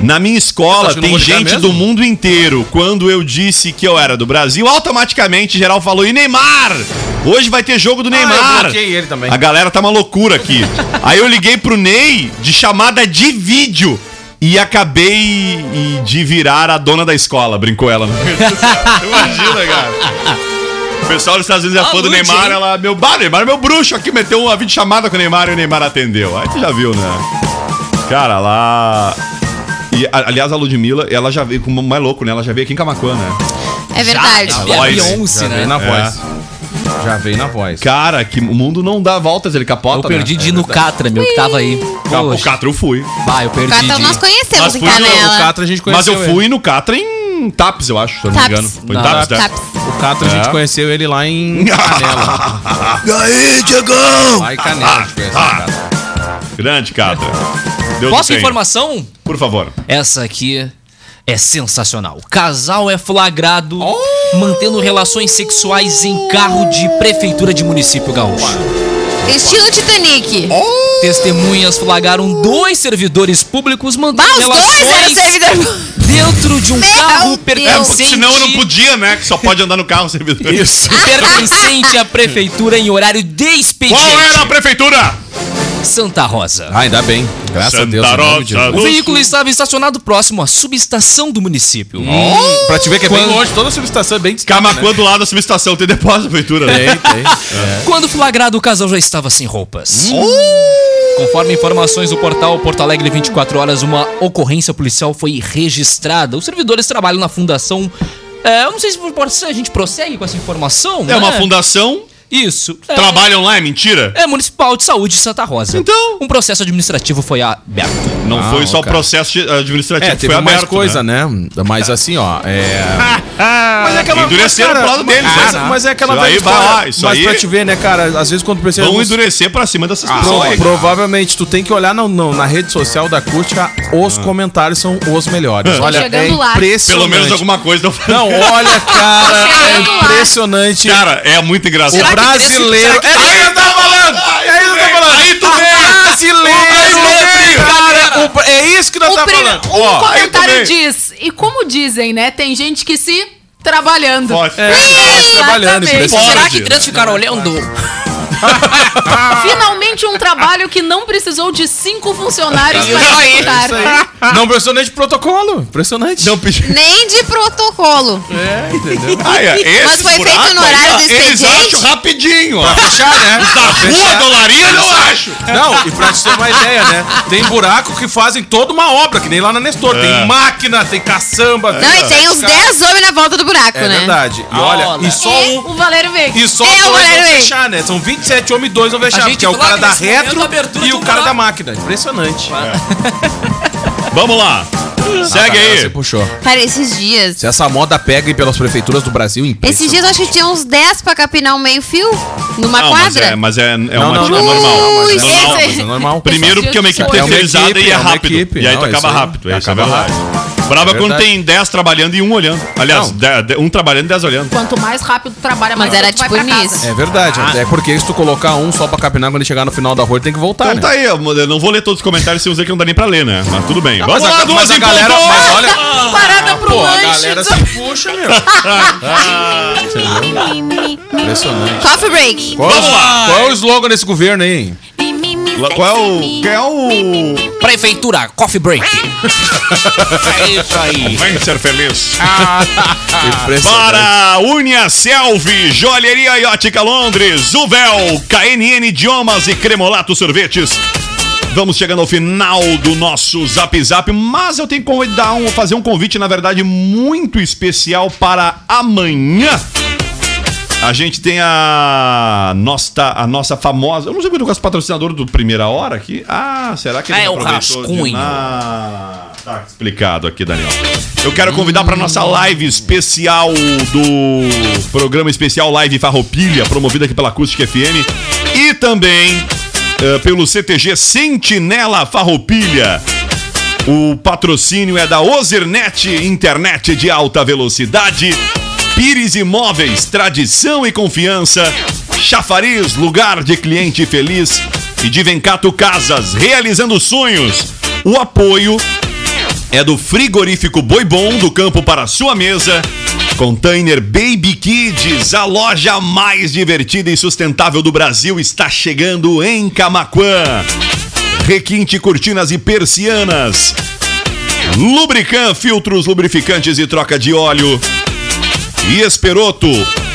Na minha escola tem gente do mundo inteiro. Quando eu disse que eu era do Brasil, automaticamente geral falou: e Neymar? Hoje vai ter jogo do Ah, eu Neymar. bloqueei ele também. A galera tá uma loucura aqui. Aí eu liguei pro Ney de chamada de vídeo. E acabei de virar a dona da escola, brincou ela. Imagina, cara. O pessoal dos Estados Unidos é Ah, fã do Neymar, ela, meu bar, Neymar é meu bruxo aqui, meteu uma videochamada com o Neymar e o Neymar atendeu. Aí tu já viu, né? Cara, lá. E, aliás, a Ludmilla, ela já veio, como mais louco, né? Ela já veio aqui em Camacuã, né? É verdade. Já, A é a voz, Beyoncé, Já né? veio na É. voz. Já veio na voz. Cara, que o mundo não dá voltas, ele capota. Eu perdi né? de ir no Catra, meu, que tava aí. Ca- O Poxa. Catra eu fui. Bah, eu perdi Catra de nós conhecemos Mas em fui no- O Canela. Catra a gente Mas conheceu eu fui no Catra em Taps, eu acho, se eu não me engano. Foi em Taps, né? Taps. ele. O Catra a gente É. conheceu ele lá em Canela. E aí, Diegão? lá em Canela a gente conheceu o Catra. Grande Catra. Deus Posso informação? Por favor. Essa aqui é sensacional. Casal é flagrado mantendo relações sexuais em carro de prefeitura de município gaúcho. Estilo Titanic. Testemunhas flagraram dois servidores públicos Bah, mantendo eram relações servidores. dentro de um Meu carro Deus. É, pertencente, porque senão eu não podia, né? Que só pode andar no carro servidor. Isso. pertencente à prefeitura em horário de expediente. Qual era a prefeitura? Santa Rosa. Ah, ainda bem. Graças a Santa Deus. em nome de Rosa. Jesus. O veículo estava estacionado próximo à subestação do município. Pra te ver que é bem Quando- longe, toda a subestação é bem distante. Camacuã do lado da subestação. Tem depósito da prefeitura, né? Tem, tem. É. Quando flagrado, o casal já estava sem roupas. Conforme informações do portal Porto Alegre 24 Horas, uma ocorrência policial foi registrada. Os servidores trabalham na fundação. É, eu não sei se a gente prossegue com essa informação. É uma né? fundação. Isso. É, Trabalham lá, é mentira? é Municipal de Saúde de Santa Rosa. Então. Um processo administrativo foi aberto. Não Ah, foi só o cara. processo de- administrativo É, teve foi mais aberto, coisa, né? né? Mas assim, ó, é... Mas é aquela Endureceram pro lado deles, mas, né? mas é aquela Isso velha vai história. lá, isso mas aí- pra te ver, né, cara, às vezes quando precisa... Vão endurecer pra cima dessas Pro- pessoas. aí. provavelmente tu tem que olhar no- no- na rede social da Acústica, os comentários são os melhores. Olha, é chegando lá. impressionante. Pelo menos alguma coisa. Não, olha, cara, é lá. impressionante. Cara, é muito engraçado. O brasileiro. É aí eu tava falando! É que eu tô falando! Aí tu O veio! brasileiro! Cara, o- é isso que nós O tá falando! um Ó, comentário diz, e como dizem, né? Tem gente que se trabalhando. Pode. é, trabalhando. Será que três ficaram olhando? Finalmente um trabalho que não precisou de cinco funcionários Isso para aí, executar. Não precisou nem de protocolo. Impressionante. Não pedi. Nem de protocolo. É, entendeu? Ai, é, esses Mas foi feito no horário aí, ó, do Eles expediente? acham rapidinho, ó. Fechar, né? Da rua do Larinha, eu acho. Não, e pra te ter uma ideia, né? Tem buraco que fazem toda uma obra, que nem lá na Nestor. É. Tem máquina, tem caçamba. Não, e tem uns 10 homens na volta do buraco, É né? verdade. E olha, Olha. e só E um. o Valério Veiga. E só É, o dois vão Valério Veiga. fechar, né? São 27 homens e dois vão fechar. A gente Porque é o cara da retro e o cara da máquina. Impressionante. Vamos lá. Segue Você aí. puxou. Cara, esses dias. Se essa moda pega aí pelas prefeituras do Brasil. Esses dias eu acho que tinha uns 10 pra capinar um meio fio numa Não, mas quadra. é, mas é, é Não, uma não, é não, normal. não, mas é Ui, normal, esse- mas é normal. Primeiro porque é uma equipe É terceirizada e é é rápido. E aí Não, tu acaba isso aí. rápido. Brava é quando tem 10 trabalhando e um olhando. Aliás, de- de- um trabalhando e 10 olhando. Quanto mais rápido tu trabalha, mais Mas era tipo nisso. É verdade. É porque se tu colocar um só pra capinar quando ele chegar no final da rua, ele tem que voltar, Então né? tá aí, eu eu não vou ler todos os comentários sem dizer que não dá nem pra ler, né? Mas tudo bem. Não, Vamos mas lá, a, duas mas a em galera. ponto! Mas olha. Parada pro Pô, a lanche. galera se puxa, meu. Impressionante. Coffee break. Qual, Vamos lá. qual é o slogan desse governo aí? Lá- Qual é o. Quem é o. Prefeitura, coffee break. é isso aí. Vem ser feliz. Impressionante. Para Unia Selvi, Joalheria e Ótica Londres, Uvel, KNN Idiomas e Cremolato Sorvetes. Vamos chegando ao final do nosso Zap Zap, mas eu tenho que convidar um, fazer um convite, na verdade, muito especial para amanhã. A gente tem a nossa, a nossa famosa. Eu não sei muito com as patrocinadoras do Primeira Hora aqui. Ah, será que Ah, é o de- rascunho. Ah, tá explicado aqui, Daniel. Eu quero convidar para nossa live especial do programa especial Live Farroupilha, promovida aqui pela Acústica FM e também eh, pelo CTG Sentinela Farroupilha. O patrocínio é da Ozernet, internet de alta velocidade. Pires Imóveis, tradição e confiança. Chafariz, lugar de cliente feliz. E de Vencato Casas, realizando sonhos. O apoio é do frigorífico Boi Bom, do campo para sua mesa. Container Baby Kids, a loja mais divertida e sustentável do Brasil, está chegando em Camaquã. Requinte Cortinas e Persianas. Lubrican, filtros, lubrificantes e troca de óleo. E Esperoto,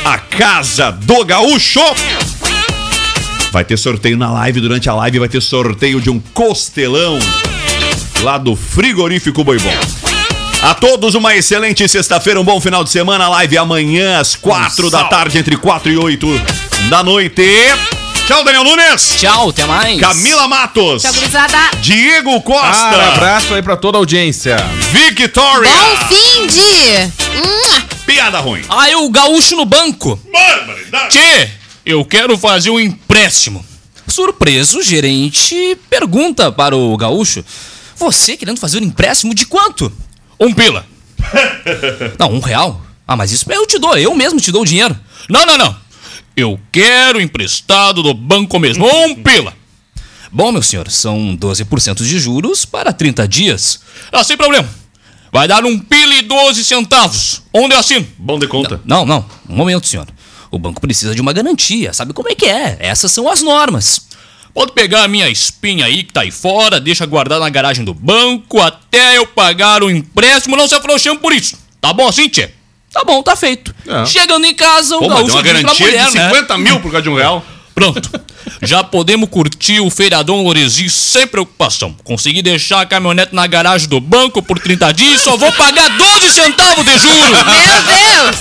a casa do gaúcho. Vai ter sorteio na live, durante a live vai ter sorteio de um costelão lá do frigorífico Boi Bom. A todos uma excelente sexta-feira, um bom final de semana. Live amanhã às quatro da tarde, entre quatro e oito da noite. Tchau, Daniel Nunes. Tchau, até mais. Camila Matos. Tchau, gurizada. Diego Costa. Ah, abraço aí pra toda a audiência. Victoria. Bom fim de. Piada ruim. Ah, o gaúcho no banco. Barbaridade. Tchê, eu quero fazer um empréstimo. Surpreso, o gerente pergunta para o gaúcho: Você querendo fazer um empréstimo de quanto? Um pila. não, um real? Ah, mas isso eu te dou, eu mesmo te dou o dinheiro. Não, não, não. Eu quero emprestado do banco mesmo. Um pila. Bom, meu senhor, são 12% de juros para 30 dias. Ah, sem problema. Vai dar um pila e 12 centavos. Onde eu assino? Bom de conta. Não, não. Um momento, senhor. O banco precisa de uma garantia. Sabe como é que é? Essas são as normas. Pode pegar a minha espinha aí que tá aí fora, deixa guardar na garagem do banco até eu pagar o empréstimo, não se afrouxando por isso. Tá bom assim, tchê? Tá bom, tá feito. É. Chegando em casa, o Pô, gaúcho uma garantia mulher, de né? 50 mil por causa de um real. Pronto. Já podemos curtir o feriadão Loresi sem preocupação. Consegui deixar a caminhonete na garagem do banco por 30 dias e só vou pagar 12 centavos de juros. Meu Deus!